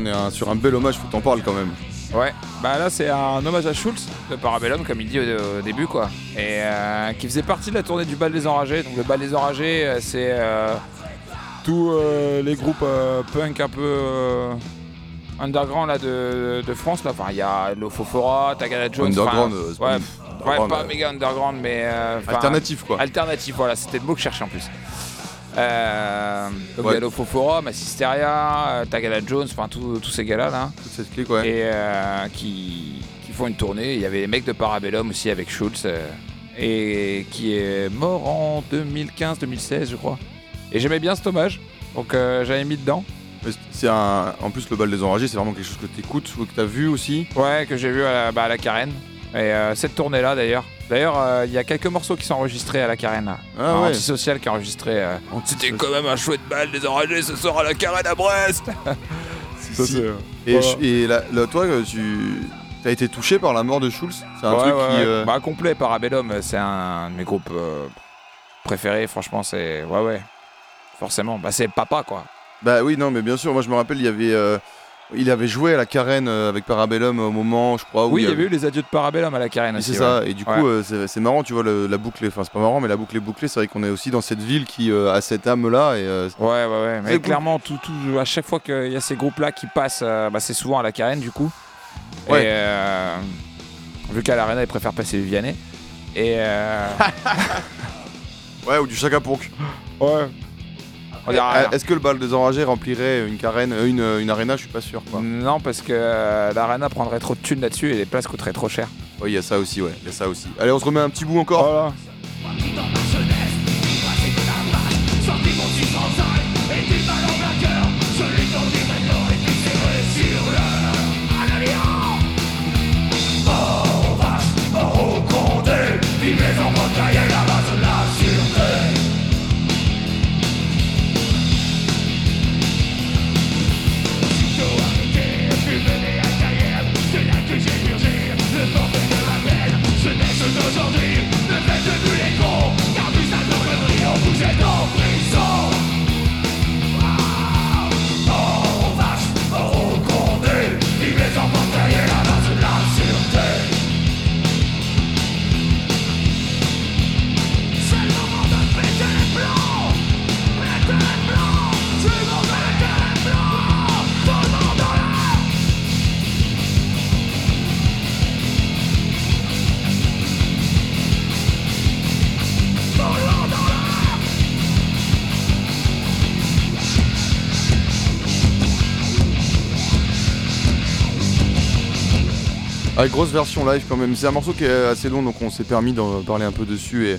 on est sur un bel hommage, faut t'en parler quand même. Ouais, bah là c'est un hommage à Schultz de Parabellum, comme il dit au, début, quoi. Et euh, qui faisait partie de la tournée du Bal des Enragés. Donc le Bal des Enragés, euh, c'est euh, tous les groupes punk un peu underground là, de, France. Là. Enfin, il y a Lofofora, Tagada Jones. Underground, ouais, ouais, pas méga underground, mais. alternatif quoi. Alternatif, voilà, c'était le mot que je cherchais en plus. Euh, ouais. Gallo Fofora, Massisteria, euh, Tagada Jones, enfin tous ces gars-là. Là, Toute cette clique, ouais. Et euh, qui, qui, font une tournée. Il y avait les mecs de Parabellum aussi avec Schultz. Euh, et qui est mort en 2015-2016, je crois. Et j'aimais bien cet hommage. Donc euh, j'avais mis dedans. C'est un... En plus, le bal des enragés, c'est vraiment quelque chose que tu écoutes ou que tu as vu aussi Ouais, que j'ai vu à la, bah, à la Carène. Et cette tournée-là, d'ailleurs. D'ailleurs, euh, il y a quelques morceaux qui sont enregistrés à la Carène. Ah, Antisocial qui a enregistré. Euh, C'était quand même un chouette bal des enragés ce soir à la Carène à Brest. [laughs] Et, là, toi, euh, tu as été touché par la mort de Schulz? C'est un truc qui. Bah, complet, Parabellum, c'est un de mes groupes préférés. Franchement, c'est. Ouais, ouais. Forcément. Bah, c'est papa, quoi. Bah oui, non, mais bien sûr. Moi, je me rappelle, il y avait. Il avait joué à la Carène euh, avec Parabellum au moment, je crois. Où oui, il y avait eu les adieux de Parabellum à la Carène aussi. C'est ça, et du coup, euh, c'est marrant, tu vois, la boucle, enfin, c'est pas marrant, mais la boucle est bouclée. C'est vrai qu'on est aussi dans cette ville qui euh, a cette âme-là. Et, ouais, ouais, ouais. Mais clairement, tout, tout, à chaque fois qu'il y a ces groupes-là qui passent, bah, c'est souvent à la Carène, du coup. Ouais. Et, vu qu'à l'Arena, ils préfèrent passer Vianney. Et. [laughs] ouais, ou du Chaka Ouais. Est-ce que le bal des enragés remplirait une carène, euh, une, une arena? Je suis pas sûr. Quoi. Non, parce que euh, l'arena prendrait trop de thunes là-dessus et les places coûteraient trop cher. Oui, il y a ça aussi, ouais. Il y a ça aussi. Allez, on se remet un petit bout encore. Voilà. Ah, grosse version live quand même. C'est un morceau qui est assez long, donc on s'est permis d'en parler un peu dessus et,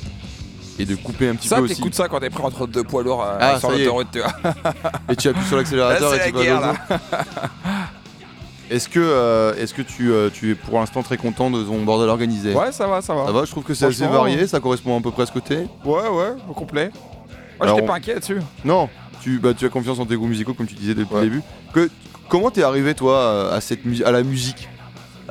et de couper un petit ça, peu aussi. Ça, t'écoutes ça quand t'es pris entre deux poids lourds euh, ah, sur l'autoroute, tu vois. [laughs] et tu appuies sur l'accélérateur [laughs] et tu vas Est-ce que, euh, est que tu, euh, tu es pour l'instant très content de ton bordel organisé Ouais, ça va, ça va. Ça va, je trouve que c'est assez varié, ça correspond à peu près à ce côté. Ouais, ouais, au complet. Moi, j'étais pas inquiet là-dessus. Non, tu, bah, tu as confiance en tes goûts musicaux, comme tu disais depuis le début. Que, comment t'es arrivé, toi, à, cette à la musique?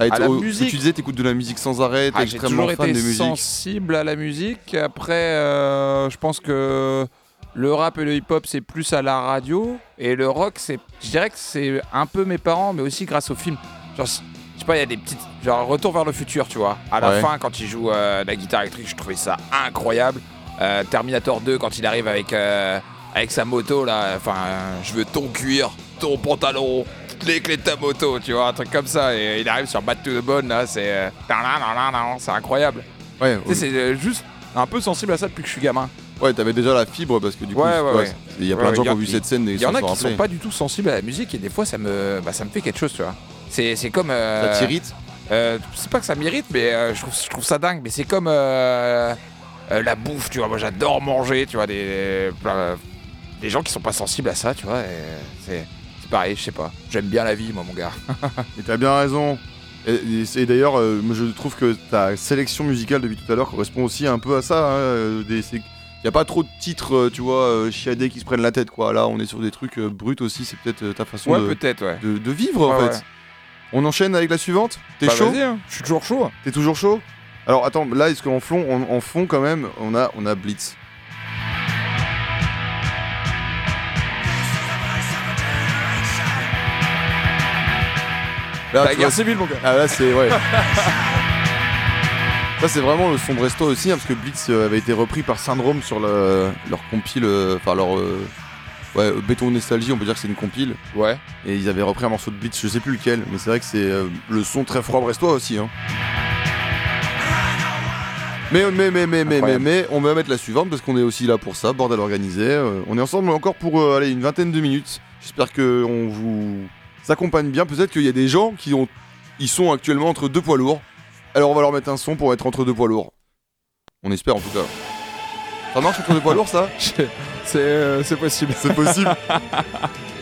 À, la musique. Tu disais, t'écoutes de la musique sans arrêt, t'es ah, extrêmement fan de musique. sensible à la musique. Après, euh, je pense que le rap et le hip-hop, c'est plus à la radio. Et le rock, c'est, je dirais que c'est un peu mes parents, mais aussi grâce au film. Genre, je sais pas, il y a des petites. Genre, Retour vers le futur, tu vois. À la fin, quand il joue euh, la guitare électrique, je trouvais ça incroyable. Euh, Terminator 2, quand il arrive avec, avec sa moto, là. Enfin, je veux ton cuir, ton pantalon, les clés de ta moto, tu vois, un truc comme ça. Et il arrive sur Bad to the Bone, là, c'est. Euh, c'est incroyable. Ouais, c'est euh, juste un peu sensible à ça depuis que je suis gamin. Ouais, t'avais déjà la fibre parce que du coup, il y a plein de gens qui ont vu cette scène Il y en a qui sont pas du tout sensibles à la musique et des fois ça me, bah, ça me fait quelque chose, tu vois. C'est comme. Euh, ça t'irrite C'est pas que ça m'irrite, mais je, trouve, je trouve ça dingue. Mais c'est comme la bouffe, tu vois. Moi j'adore manger, tu vois, des, des gens qui sont pas sensibles à ça, tu vois. C'est pareil, je sais pas. J'aime bien la vie, moi, mon gars. [laughs] et t'as bien raison. Et, d'ailleurs, euh, je trouve que ta sélection musicale depuis tout à l'heure correspond aussi un peu à ça. Il hein, n'y euh, a pas trop de titres, euh, tu vois, chiadés qui se prennent la tête, quoi. Là, on est sur des trucs bruts aussi. C'est peut-être ta façon de, de, vivre, en fait. On enchaîne avec la suivante T'es bah, chaud hein. Je suis toujours chaud. T'es toujours chaud Alors, attends, là, est-ce qu'en fond, en fond, quand même, on a, on a Blitz la guerre civile, mon gars. Ah là, c'est. Ouais. [laughs] Ça, c'est vraiment le son Bresto aussi, hein, parce que Blitz euh, avait été repris par Syndrome sur le, leur compile. Euh, enfin, leur. Euh, ouais, Béton Nostalgie, on peut dire que c'est une compile. Ouais. Et ils avaient repris un morceau de Blitz, je sais plus lequel, mais c'est vrai que c'est le son très froid brestois aussi. Hein. Mais, mais, mais, mais, mais, mais, mais, on va mettre la suivante parce qu'on est aussi là pour ça, bordel organisé. on est ensemble encore pour aller une vingtaine de minutes. J'espère qu'on vous s'accompagne bien. Peut-être qu'il y a des gens qui ont, ils sont actuellement entre deux poids lourds. Alors on va leur mettre un son pour être entre deux poids lourds. On espère en tout cas. Ça marche entre deux poids lourds ça? [laughs] Euh, C'est possible. C'est possible. [laughs]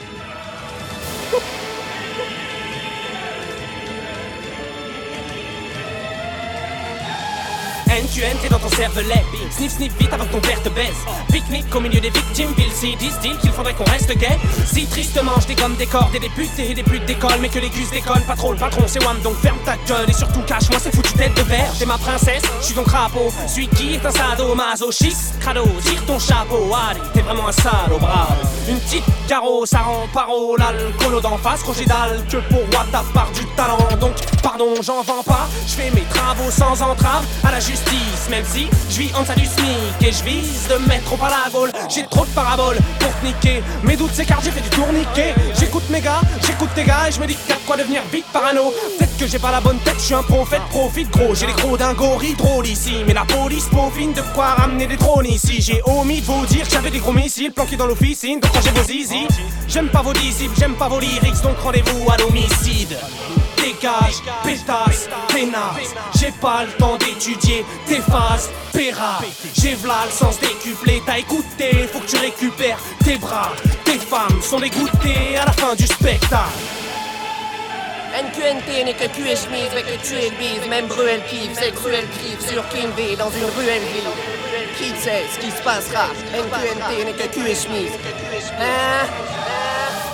tu t'es dans ton cervelet. Sniff, sniff vite avant que ton père te baisse. Pique-nique au milieu des victimes, si disent-ils qu'il faudrait qu'on reste gay. Si tristement je dégomme des cordes et des putes et des putes d'école, mais que les gus décollent pas trop. Le patron c'est Wam, donc ferme ta gueule et surtout cache-moi cette foutue tête de verre. T'es ma princesse, je suis ton crapaud. Celui qui est un sado masochiste, crado, tire ton chapeau. Allez, t'es vraiment un salaud, bravo. Une petite carreau, ça rend paro, l'alcoolo d'en face, Roger dalle que pour t'as part du talent. Donc, pardon, j'en vends pas, je fais mes travaux sans entrave à la justice même si je vis en du SMIC et je vise de mettre au parabole. J'ai trop de paraboles pour te niquer. Mes doutes s'écartent, j'ai fait du tourniquet. J'écoute mes gars, j'écoute tes gars et je me dis qu'à quoi devenir vite parano. Peut-être que j'ai pas la bonne tête, je suis un prophète, profite gros. J'ai les gros gorille drôle ici, mais la police peaufine de quoi ramener des drones ici. J'ai omis de vous dire que j'avais des gros missiles planqués dans l'officine, donc j'ai vos J'aime pas vos disciples, j'aime pas vos lyrics, donc rendez-vous à l'homicide dégage, pétasse, pénasse. J'ai pas le temps d'étudier tes phases, péra. J'ai v'là le sens décuplé, t'as écouté, faut que tu récupères tes bras. Tes femmes sont dégoûtées à la fin du spectacle. NQNT n'est que cul mais que tu es bise, même Bruel kiffe, c'est cruel kiffe sur King V dans une ruelle ville. Qui sait ce qui se passera? NQNT n'est que cul et chemise. Hein?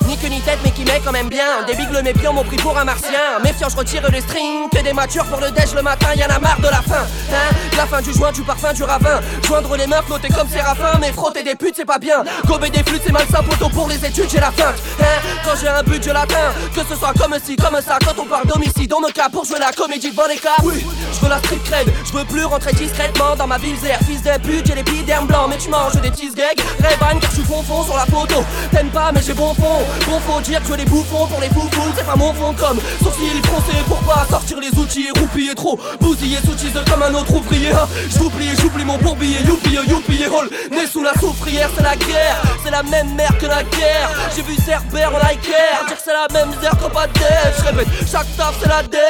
Ni queue ni tête, mais qui met quand même bien. Des bigles méfiants m'ont pris pour un martien. Méfiant, je retire les strings. Que des matures pour le déj le matin, y'en a marre de la fin. Hein la fin du joint, du parfum, du ravin. Joindre les mains, flotter comme Séraphin. Mais frotter des putes, c'est pas bien. Gober des flûtes, c'est malsain. Poteau pour les études, j'ai la fin Hein Quand j'ai un but, je l'atteins. Que ce soit comme ci, comme ça. Quand on parle d'homicide, on me cas pour jouer la comédie devant les cas. Oui, je veux la street cred. Je veux plus rentrer discrètement dans ma ville zère. Fils de pute, j'ai les pieds blancs. Mais tu manges des cheese gags. Ray car je suis fond sur la photo. T'aimes pas, mais j'ai bon fond. Bon faut dire que les bouffons pour les foufous C'est pas mon comme. Sourcils froncés Pour pas sortir les outils et roupiller trop. Bousiller sous comme un autre ouvrier hein. J'oublie, j'oublie mon bourbier Youpi, youpi et roll Né sous la souffrière c'est la guerre. C'est la même mère que la guerre. J'ai vu Cerber en Iker. Dire que c'est la même misère qu'on pas Je répète, chaque taf c'est la der.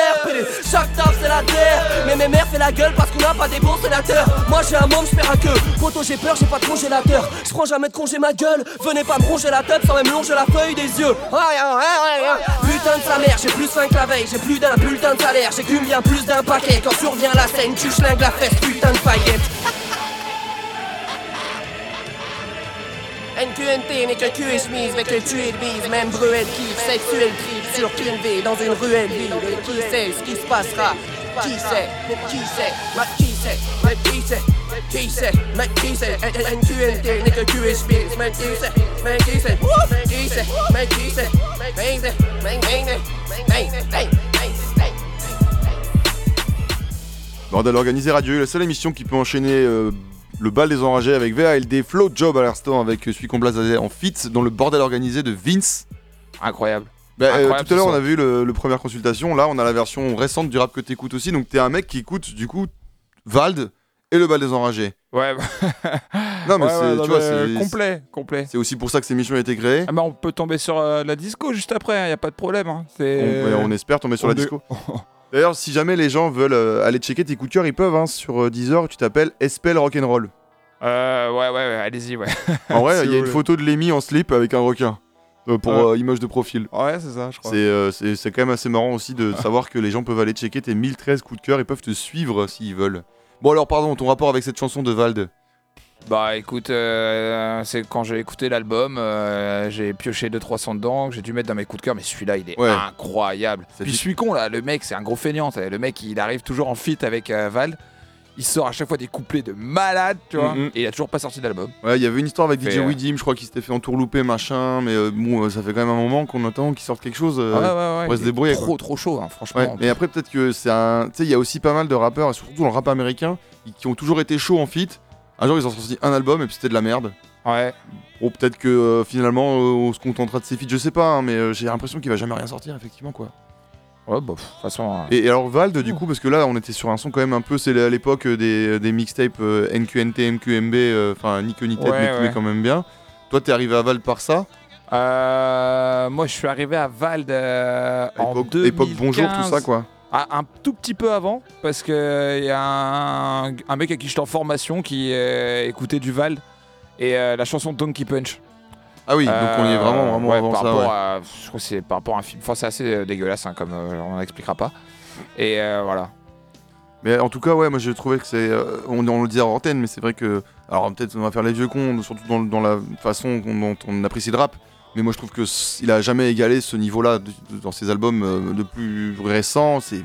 Chaque taf c'est la der. Mais mes mères fait la gueule parce qu'on n'a pas des bons sénateurs. Moi j'ai un monde, j'perds à queue Poto j'ai peur, j'ai pas de congélateur. Je prends jamais de congé ma gueule. Venez pas me ronger la tête sans même longer la feuille des yeux. Putain de sa mère, j'ai plus faim que la veille J'ai plus d'un bulletin de salaire J'écume bien plus d'un paquet. Quand survient la scène, tu schlingues la fesse Putain de paillette. NQNT n'est que cul et chemise, mais que tu es bise, même bruel kiff, sexuel trip sur V dans une ruelle ville. Et qui sait ce qui se passera? Qui sait? Qui sait? Qui sait? Qui sait? Bordel organisé radio, la seule émission qui peut enchaîner euh, le bal des enragés avec VALD, Flow Job à l'instant avec celui qu'on place en fit dans le bordel organisé de Vince. Incroyable. Bah, euh, tout à l'heure, on a vu le, première consultation. Là, on a la version récente du rap que t'écoutes aussi. Donc, t'es un mec qui écoute du coup Vald et le bal des enragés. Ouais. [laughs] non, mais c'est tu vois, c'est complet, complet. C'est aussi pour ça que cette émission a été créée. Ah bah, on peut tomber sur euh, la disco juste après. Il hein, y a pas de problème. Hein. On, on, espère tomber sur la disco. [laughs] D'ailleurs, si jamais les gens veulent euh, aller checker tes coups de cœur, ils peuvent hein, sur Deezer. Tu t'appelles Espel Rock'n'Roll. Euh, ouais, ouais, ouais allez-y, ouais. En vrai, [laughs] il y a une photo de Lémi en slip avec un requin. Euh, pour euh, image de profil. Ouais, c'est ça, je crois. Euh, c'est quand même assez marrant aussi de savoir que les gens peuvent aller checker tes 1013 coups de cœur et peuvent te suivre s'ils veulent. Bon, alors, pardon, ton rapport avec cette chanson de Vald bah écoute, c'est quand j'ai écouté l'album, j'ai pioché 2-300 dedans, j'ai dû mettre dans mes coups de cœur, mais celui-là il est incroyable. Puis je suis con là, le mec c'est un gros feignant, le mec il arrive toujours en fit avec Vald il sort à chaque fois des couplets de malade, tu vois, et il a toujours pas sorti d'album. Ouais, il y avait une histoire avec DJ euh... je crois qu'il s'était fait entourlouper, machin, mais euh, bon, euh, ça fait quand même un moment qu'on attend qu'il sorte quelque chose. Euh, ouais, ouais, ouais. se débrouiller. Trop, trop chaud, hein, franchement. Mais après, peut-être que c'est un. Tu sais, il y a aussi pas mal de rappeurs, et surtout dans le rap américain, qui ont toujours été chauds en feat. Un jour, ils ont sorti un album et puis c'était de la merde. Ouais. Bon, peut-être que finalement, on se contentera de ses feats, je sais pas, hein, mais j'ai l'impression qu'il va jamais rien sortir, effectivement, quoi. Ouais, bah, de toute façon. Euh, et, alors, Vald, du coup, parce que là, on était sur un son quand même un peu. C'est à l'époque des, des mixtapes NQNT, euh, MQMB, euh, enfin, ni que ni tête, mais quand même bien. Toi, t'es arrivé à Vald par ça? Moi, je suis arrivé à Vald en époque, 2015. Époque Bonjour, tout ça, quoi. Ah, un tout petit peu avant, parce qu'il y a un, un, mec avec qui j'étais en formation qui écoutait du Vald et la chanson Donkey Punch. Ah oui, donc on y est vraiment, vraiment avant par ça. Rapport à, je crois que c'est par rapport à un film. Enfin, c'est assez euh, dégueulasse, hein, comme euh, on n'expliquera pas. Et euh, voilà. Mais en tout cas, ouais, moi je trouvais que c'est. on, on, le dit à antenne, mais c'est vrai que. Alors peut-être on va faire les vieux cons, surtout dans, dans la façon dont on apprécie le rap. Mais moi je trouve qu'il a jamais égalé ce niveau-là dans ses albums de plus récents. C'est.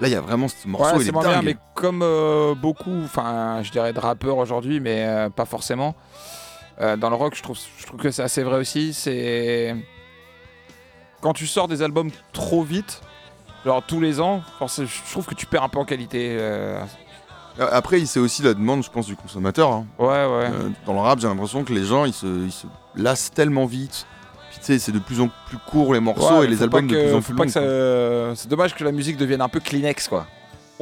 Là, il y a vraiment ce morceau, ouais, il est, Bien, mais comme beaucoup, enfin, je dirais de rappeurs aujourd'hui, mais pas forcément. Euh, dans le rock, je trouve, je trouve que c'est assez vrai aussi. C'est quand tu sors des albums trop vite, genre tous les ans, je trouve que tu perds un peu en qualité. Euh. Après, c'est aussi la demande, je pense, du consommateur. Hein. Ouais, ouais. Euh, dans le rap, j'ai l'impression que les gens, ils se, ils se lassent tellement vite. Puis tu sais, c'est de plus en plus court les morceaux et les albums de plus en plus longs. C'est dommage que la musique devienne un peu Kleenex, quoi.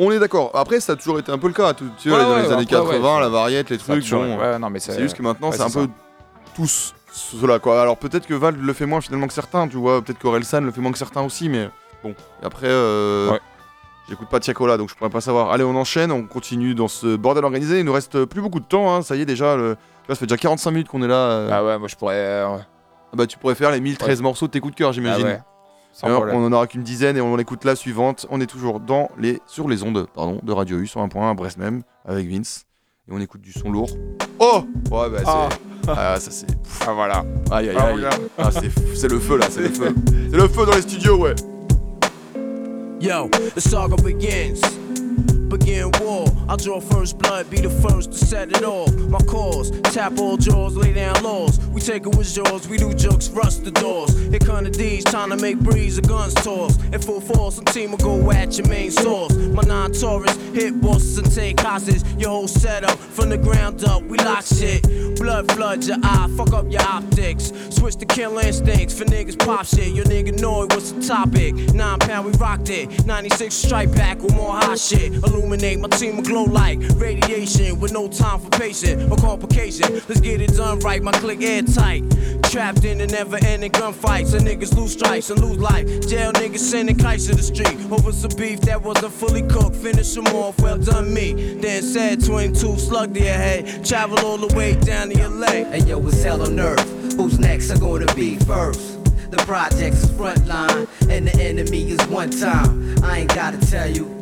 On est d'accord. Après, ça a toujours été un peu le cas. Tu vois, dans les années 80, la variette, les trucs. c'est juste que maintenant, c'est un peu tous cela quoi. Alors peut-être que Val le fait moins finalement que certains, tu vois. Peut-être qu'Orelsan le fait moins que certains aussi, mais bon. Et après, euh, j'écoute pas Tiakola, donc je pourrais pas savoir. Allez, on enchaîne, on continue dans ce bordel organisé. Il nous reste plus beaucoup de temps. Hein. Ça y est déjà. Le... ça fait déjà 45 minutes qu'on est là. Euh. Ah ouais, moi je pourrais. Euh, ah bah tu pourrais faire les 1013 morceaux de tes coups de cœur, j'imagine. Ah on en aura qu'une dizaine et on écoute la suivante. On est toujours dans les, sur les ondes pardon, de Radio U sur un point à Brest même avec Vince. Et on écoute du son lourd. Oh Ouais, bah ah. c'est. Ah, ça c'est. [laughs] Ah voilà. Aïe aïe aïe. Ah, ah c'est le feu là, c'est le feu. [laughs] C'est le feu dans les studios, ouais. Yo, the saga begins. Begin war. I draw first blood, be the first to set it off. My cause, tap all jaws, lay down laws. We take it with jaws, we do jokes, rust the doors. Here come the D's, trying to make breeze, the guns toss. In full force, some team will go at your main source. My non Taurus hit bosses and take hostages. Your whole setup from the ground up, we lock shit. Blood floods your eye, fuck up your optics. Switch to kill instincts for niggas pop shit. Your nigga know it, what's the topic? Nine pound, we rocked it. 96 strike back with more hot shit. Illuminate my team will glow like radiation with no time for patience or complication. Let's get it done right, my click airtight. Trapped in the never ending gunfights. And niggas lose stripes and lose life. Jail niggas sending kites to the street over some beef that wasn't fully cooked. Finish them off, well done me. Then said 22 slug to your head. Travel all the way down to LA. And yo, it's hell on earth. Who's next are gonna be first? The project's frontline, and the enemy is one time. I ain't gotta tell you.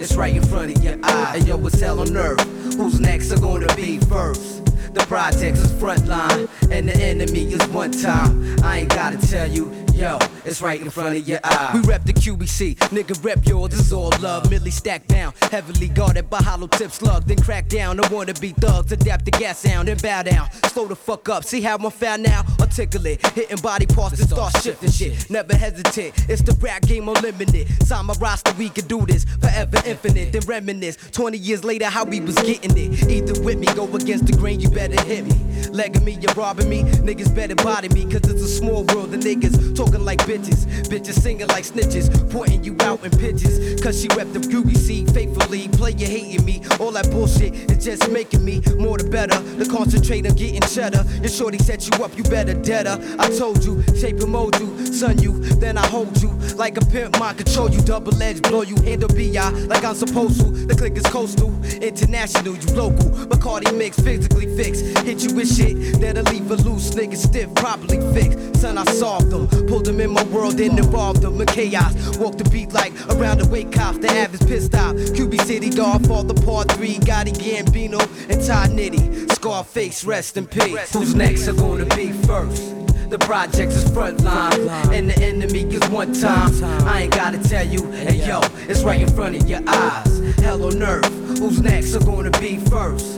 It's right in front of your eye. Hey yo, it's hell on earth. Who's next are gonna be first? The project's is frontline, and the enemy is one time. I ain't gotta tell you. Yo, it's right in front of your eye. We rep the QBC, nigga rep yours, this is all love. Millie stacked down, heavily guarded by hollow tip slug. Then crack down, I wanna be thugs, adapt the gas sound, and bow down. Slow the fuck up, see how I'm found now? Articulate, hitting body parts and start shifting shit. Never hesitate, it's the rap game unlimited. Sign my roster, we can do this forever infinite. Then reminisce, 20 years later, how we was getting it. Either with me, go against the grain, you better hit me. Legging me, you're robbing me, niggas better body me, cause it's a small world, the niggas talk talking like bitches. Bitches singing like snitches, pointing you out in pitches. Cause she rep the QBC faithfully. Play you hating me. All that bullshit is just making me more the better. The concentrate on getting cheddar. Your shorty set you up, you better deader. I told you, shape and mold you, son you, then I hold you. Like a pimp, mind control you, double edge, blow you, handle BI like I'm supposed to. The click is coastal, international, you local. Bacardi mix, physically fixed. Hit you with shit that'll leave a loose nigga stiff, properly fixed. Son, I solved them. Pulled them in my world and involved them in chaos. Walk the beat like around the wake cops. The average pissed off. QB City, dog, fall the part three. Gotti Gambino and Todd Nitty. Scarface, rest in peace. Who's next are gonna be first? The projects is front line, and the enemy is one time. I ain't gotta tell you, hey yo, it's right in front of your eyes. Hell on earth, who's next are gonna be first?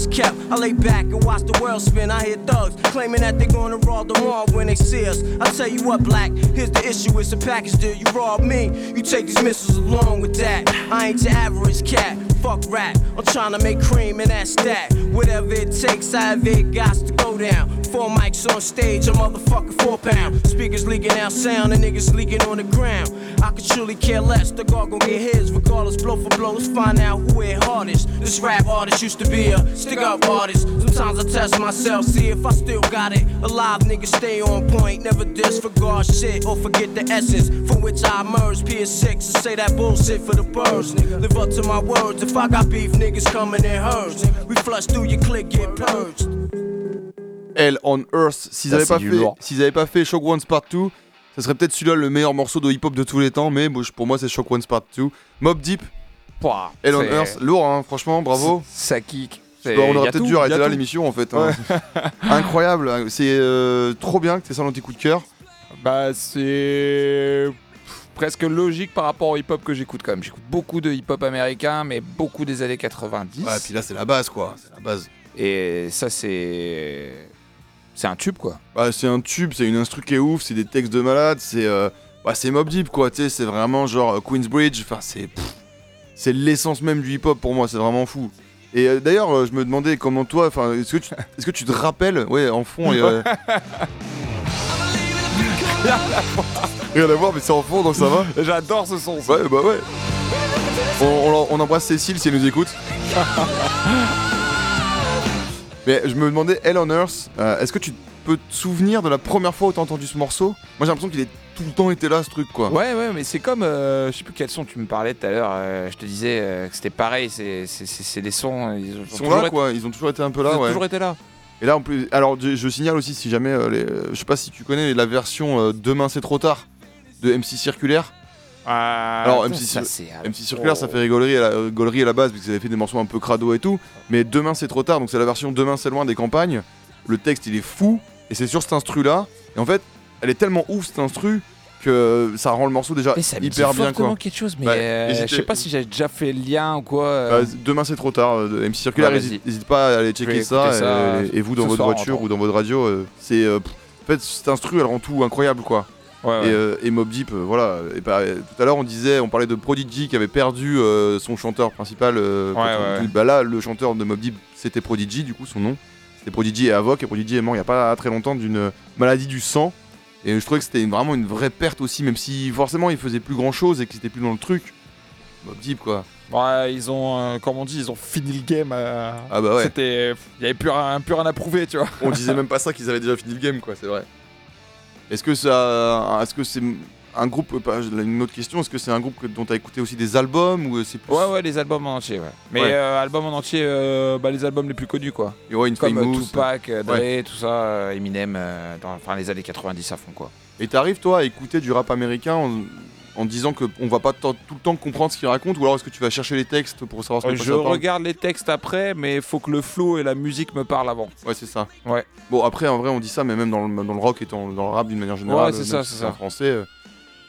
is kept. I lay back and watch the world spin. I hear thugs claiming that they're gonna rob the mall when they see us. I tell you what, black, here's the issue. It's a package deal. You rob me, you take these missiles along with that. I ain't your average cat. Fuck rap. I'm trying to make cream and that's that. Whatever it takes, I have it got to go down. Four mics on stage, a motherfucker four pound. Speakers leaking out sound and niggas leaking on the ground. I could truly care less. The guard gon' get his regardless, blow for blow. Let's find out who hit hardest. This rap artist used to be a stick up artist. Sometimes I test myself, see if I still got it. Alive niggas stay on point, never disregard shit or forget the essence from which I emerged. PS6 and say that bullshit for the birds. Live up to my words. If I got beef, niggas coming in herds. We flush through your click, get purged. Hell on Earth. S'ils n'avaient pas, fait, s'ils avaient pas fait Shock One's Part 2, ça serait peut-être celui-là le meilleur morceau de hip-hop de tous les temps, mais pour moi c'est Shock One's Part 2. Mob Deep, Hell on Earth, lourd, hein, franchement, bravo. Ça kick. on aurait peut-être dû arrêter là l'émission en fait. Hein. [laughs] Incroyable, c'est euh, trop bien que tu ça dans tes coups de cœur. Bah c'est presque logique par rapport au hip-hop que j'écoute quand même. J'écoute beaucoup de hip-hop américain, mais beaucoup des années 90. Ouais, puis là c'est la base quoi, c'est la base. Et ça c'est c'est un tube quoi. Bah c'est un tube, c'est une instru qui est ouf, c'est des textes de malade, c'est euh... bah, c'est Mob Deep quoi, tu sais, c'est vraiment genre euh, Queensbridge, enfin c'est c'est l'essence même du hip-hop pour moi, c'est vraiment fou. Et euh, d'ailleurs, euh, je me demandais comment toi, enfin, est-ce que, tu, [laughs] est-ce que tu te rappelles, ouais, en fond, et, euh, [laughs] [laughs] rien à voir, mais c'est en fond, donc ça va. [laughs] J'adore ce son. Ouais, bah ouais. On, on- on embrasse Cécile si elle nous écoute. [laughs] Mais je me demandais, Hell on Earth, euh, est-ce que tu peux te souvenir de la première fois où t'as entendu ce morceau? Moi j'ai l'impression qu'il est tout le temps été là ce truc quoi. Ouais, ouais, mais c'est comme. euh, je sais plus quel son tu me parlais tout à l'heure. euh, je te disais euh, que c'était pareil. C'est des sons. Ils, ont Ils sont là été- quoi, ils ont toujours été un peu ils là ont ouais. toujours été là. Et là en plus, alors je, je signale aussi si jamais, les- je sais pas si tu connais la version Demain c'est trop tard de MC Circulaire. Alors putain, MC, ça, MC Circulaire ça fait rigolerie à la, euh, rigolerie à la base parce qu'ils avaient fait des morceaux un peu crado et tout. Mais Demain c'est trop tard, donc c'est la version Demain c'est loin des campagnes. Le texte il est fou et c'est sur cet instru là. Et en fait, elle est tellement ouf cette instru que ça rend le morceau déjà Mais ça me hyper dit bien quoi. quelque chose, mais Ouais, euh, je sais pas si j'ai déjà fait le lien ou quoi. euh. Bah, demain c'est trop tard. euh, MC Circulaire, Ouais, n'hésite pas à aller checker ça, et, et vous dans votre soir, voiture ou dans votre radio. euh, c'est euh, en fait cet instru elle rend tout incroyable quoi. Ouais, ouais. Et, euh, et Mob Deep, euh, voilà. Et bah, euh, tout à l'heure on disait, on parlait de Prodigy qui avait perdu euh, son chanteur principal. euh, Ouais, on-. Bah là le chanteur de Mob Deep c'était Prodigy du coup son nom. C'était Prodigy et Avoc et Prodigy est mort il y a pas très longtemps d'une maladie du sang. Et je trouvais que c'était vraiment une vraie perte aussi, même si forcément il faisait plus grand chose et qu'il était plus dans le truc. Mob Deep quoi. Ouais, ils ont, euh, comme on dit, ils ont fini le game. euh, Ah bah ouais. C'était, il y avait plus rien, plus rien à prouver, tu vois. On disait [laughs] même pas ça qu'ils avaient déjà fini le game, quoi, c'est vrai. Est-ce que ça, est-ce que c'est un groupe, une autre question, est-ce que c'est un groupe dont t'as écouté aussi des albums ou c'est plus Ouais, ouais, les albums en entier, ouais. Mais Ouais. euh, albums en entier, euh, bah, les albums les plus connus, quoi. Et ouais, Comme euh, Infamous. Tupac, euh, Dre, Ouais. tout ça, euh, Eminem, euh, enfin, les années 90 à fond, quoi. Et t'arrives toi à écouter du rap américain en, en disant que on va pas tout le temps comprendre ce qu'il raconte ou alors est-ce que tu vas chercher les textes pour savoir ce que Euh, je regarde les textes après, mais il faut que le flow et la musique me parlent avant. Ouais, c'est ça. Ouais. Bon, après, en vrai, on dit ça, mais même dans le, dans le rock et dans, dans le rap d'une manière générale, Ouais, c'est ça, si c'est en ça. français, euh,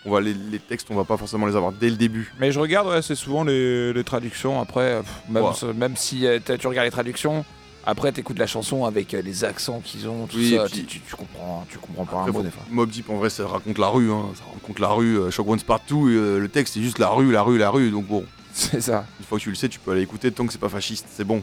on va les, les textes, on va pas forcément les avoir dès le début. Mais je regarde, ouais, c'est souvent les, les traductions. Après, pff, même, Ouais. ça- même si euh, tu regardes les traductions, après t'écoutes la chanson avec euh, les accents qu'ils ont, tout Oui, ça, puis- tu, tu- tu comprends, tu comprends pas Après, un mot faut- des fois. Mob Deep, en vrai, ça raconte la rue, hein. ça raconte la rue. Euh, Partout, euh, le texte, c'est juste la rue, la rue, la rue. Donc bon, [laughs] C'est ça. une fois que tu le sais, tu peux aller écouter tant que c'est pas fasciste, c'est bon.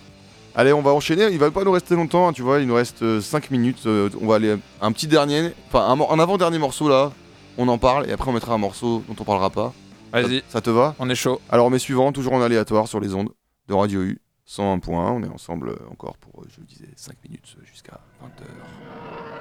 Allez, on va enchaîner. Il va pas nous rester longtemps, hein, tu vois. Il nous reste 5 minutes. euh, on va aller un petit dernier, enfin un avant-dernier morceau là. On en parle et après on mettra un morceau dont on parlera pas. Vas-y, Ça, ça te va? On est chaud. Alors, mes suivants, toujours en aléatoire sur les ondes de Radio U 101.1. On est ensemble encore pour, euh, je le disais, 5 minutes euh, jusqu'à 20h.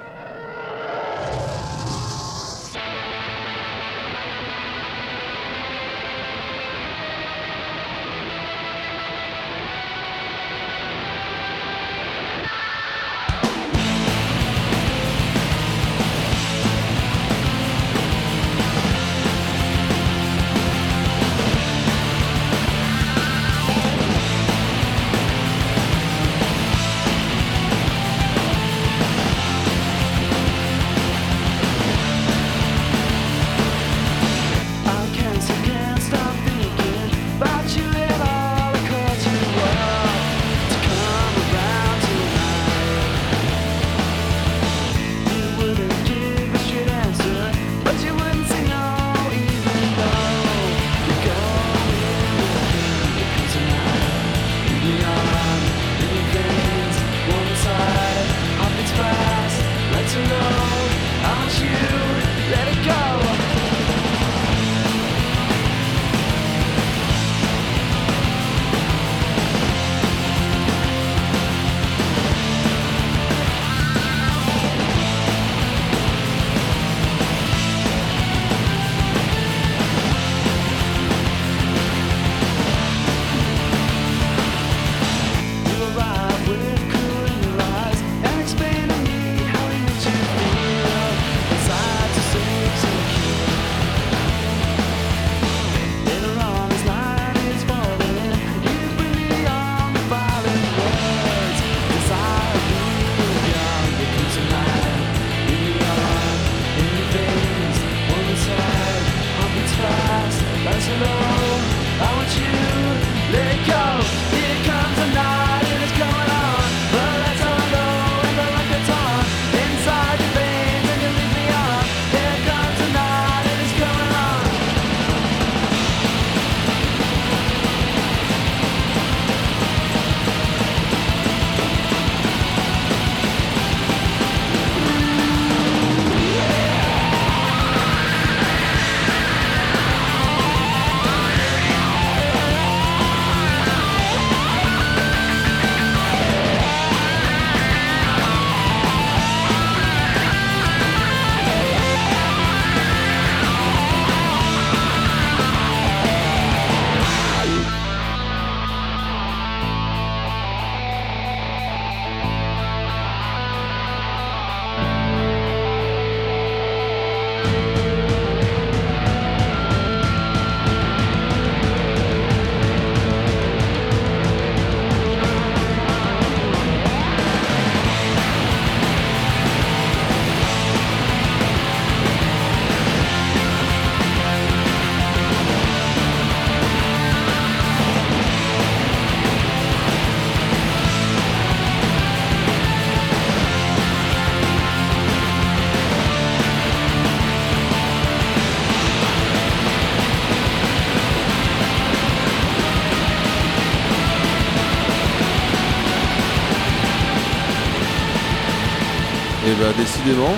Décidément,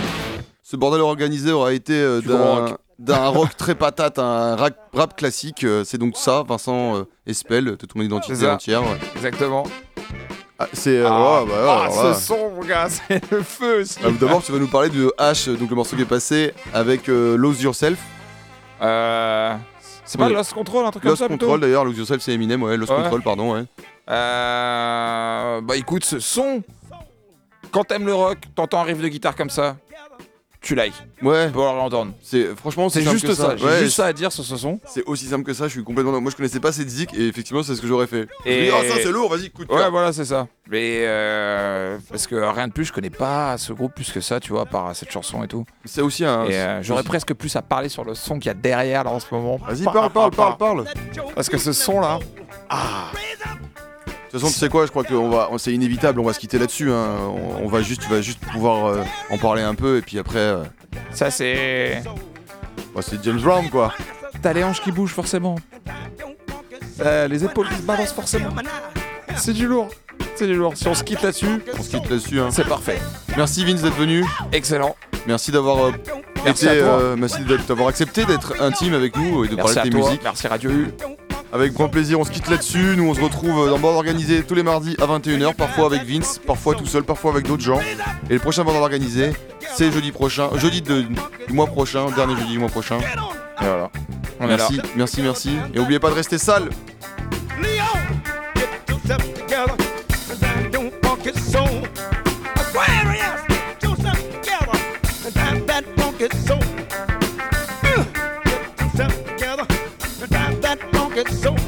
ce bordel organisé aura été euh, d'un [laughs] rock. très patate, un rap, classique. Euh, c'est donc ça, Vincent euh, Espel, toute mon identité entière. Exactement. Ah, c'est ah, bah, ah, ce son mon gars, [laughs] c'est le feu aussi. D'abord tu vas nous parler de H, donc le morceau qui est passé avec Lose Yourself. Euh, c'est pas Lost Control, un truc comme ça Lost Control d'ailleurs, Lose Yourself c'est Eminem, ouais, Lost Control pardon, ouais. Euh, bah écoute, ce son, quand t'aimes le rock, t'entends un riff de guitare comme ça, tu likes. Ouais. Pour l'entendre. C'est franchement c'est juste ça. J'ai juste ça à dire sur ce son. C'est aussi simple que ça. Je suis complètement. Moi je connaissais pas cette zik et effectivement c'est ce que j'aurais fait. Et ah ça c'est lourd. Vas-y écoute. Ouais voilà c'est ça. Mais euh, parce que rien de plus, je connais pas ce groupe plus que ça, tu vois, par cette chanson et tout. C'est aussi un. Euh, j'aurais presque plus à parler sur le son qu'il y a derrière là en ce moment. Vas-y parle parle parle parle. Parce que ce son là. Ah. De toute façon, tu sais quoi, je crois que va, c'est inévitable, on va se quitter là-dessus. Hein. On, va juste, tu vas juste pouvoir euh, en parler un peu et puis après. Euh, Ça, c'est. Bah, c'est James Brown, quoi. T'as les hanches qui bougent, forcément. Euh, les épaules qui se balancent, forcément. C'est du lourd. C'est du lourd. Si on se quitte là-dessus, on se quitte là-dessus. Hein. C'est parfait. Merci Vince d'être venu. Excellent. Merci d'avoir merci, merci d'avoir accepté d'être intime avec nous et de parler de tes musiques. Merci Radio U. Avec grand plaisir, on se quitte là-dessus. Nous, on se retrouve dans Bord Organisé tous les mardis à 21h, parfois avec Vince, parfois tout seul, parfois avec d'autres gens. Et le prochain Bord Organisé, c'est jeudi prochain, jeudi du mois prochain, dernier jeudi du mois prochain. Et voilà. merci, merci, merci. Et n'oubliez pas de rester sale. so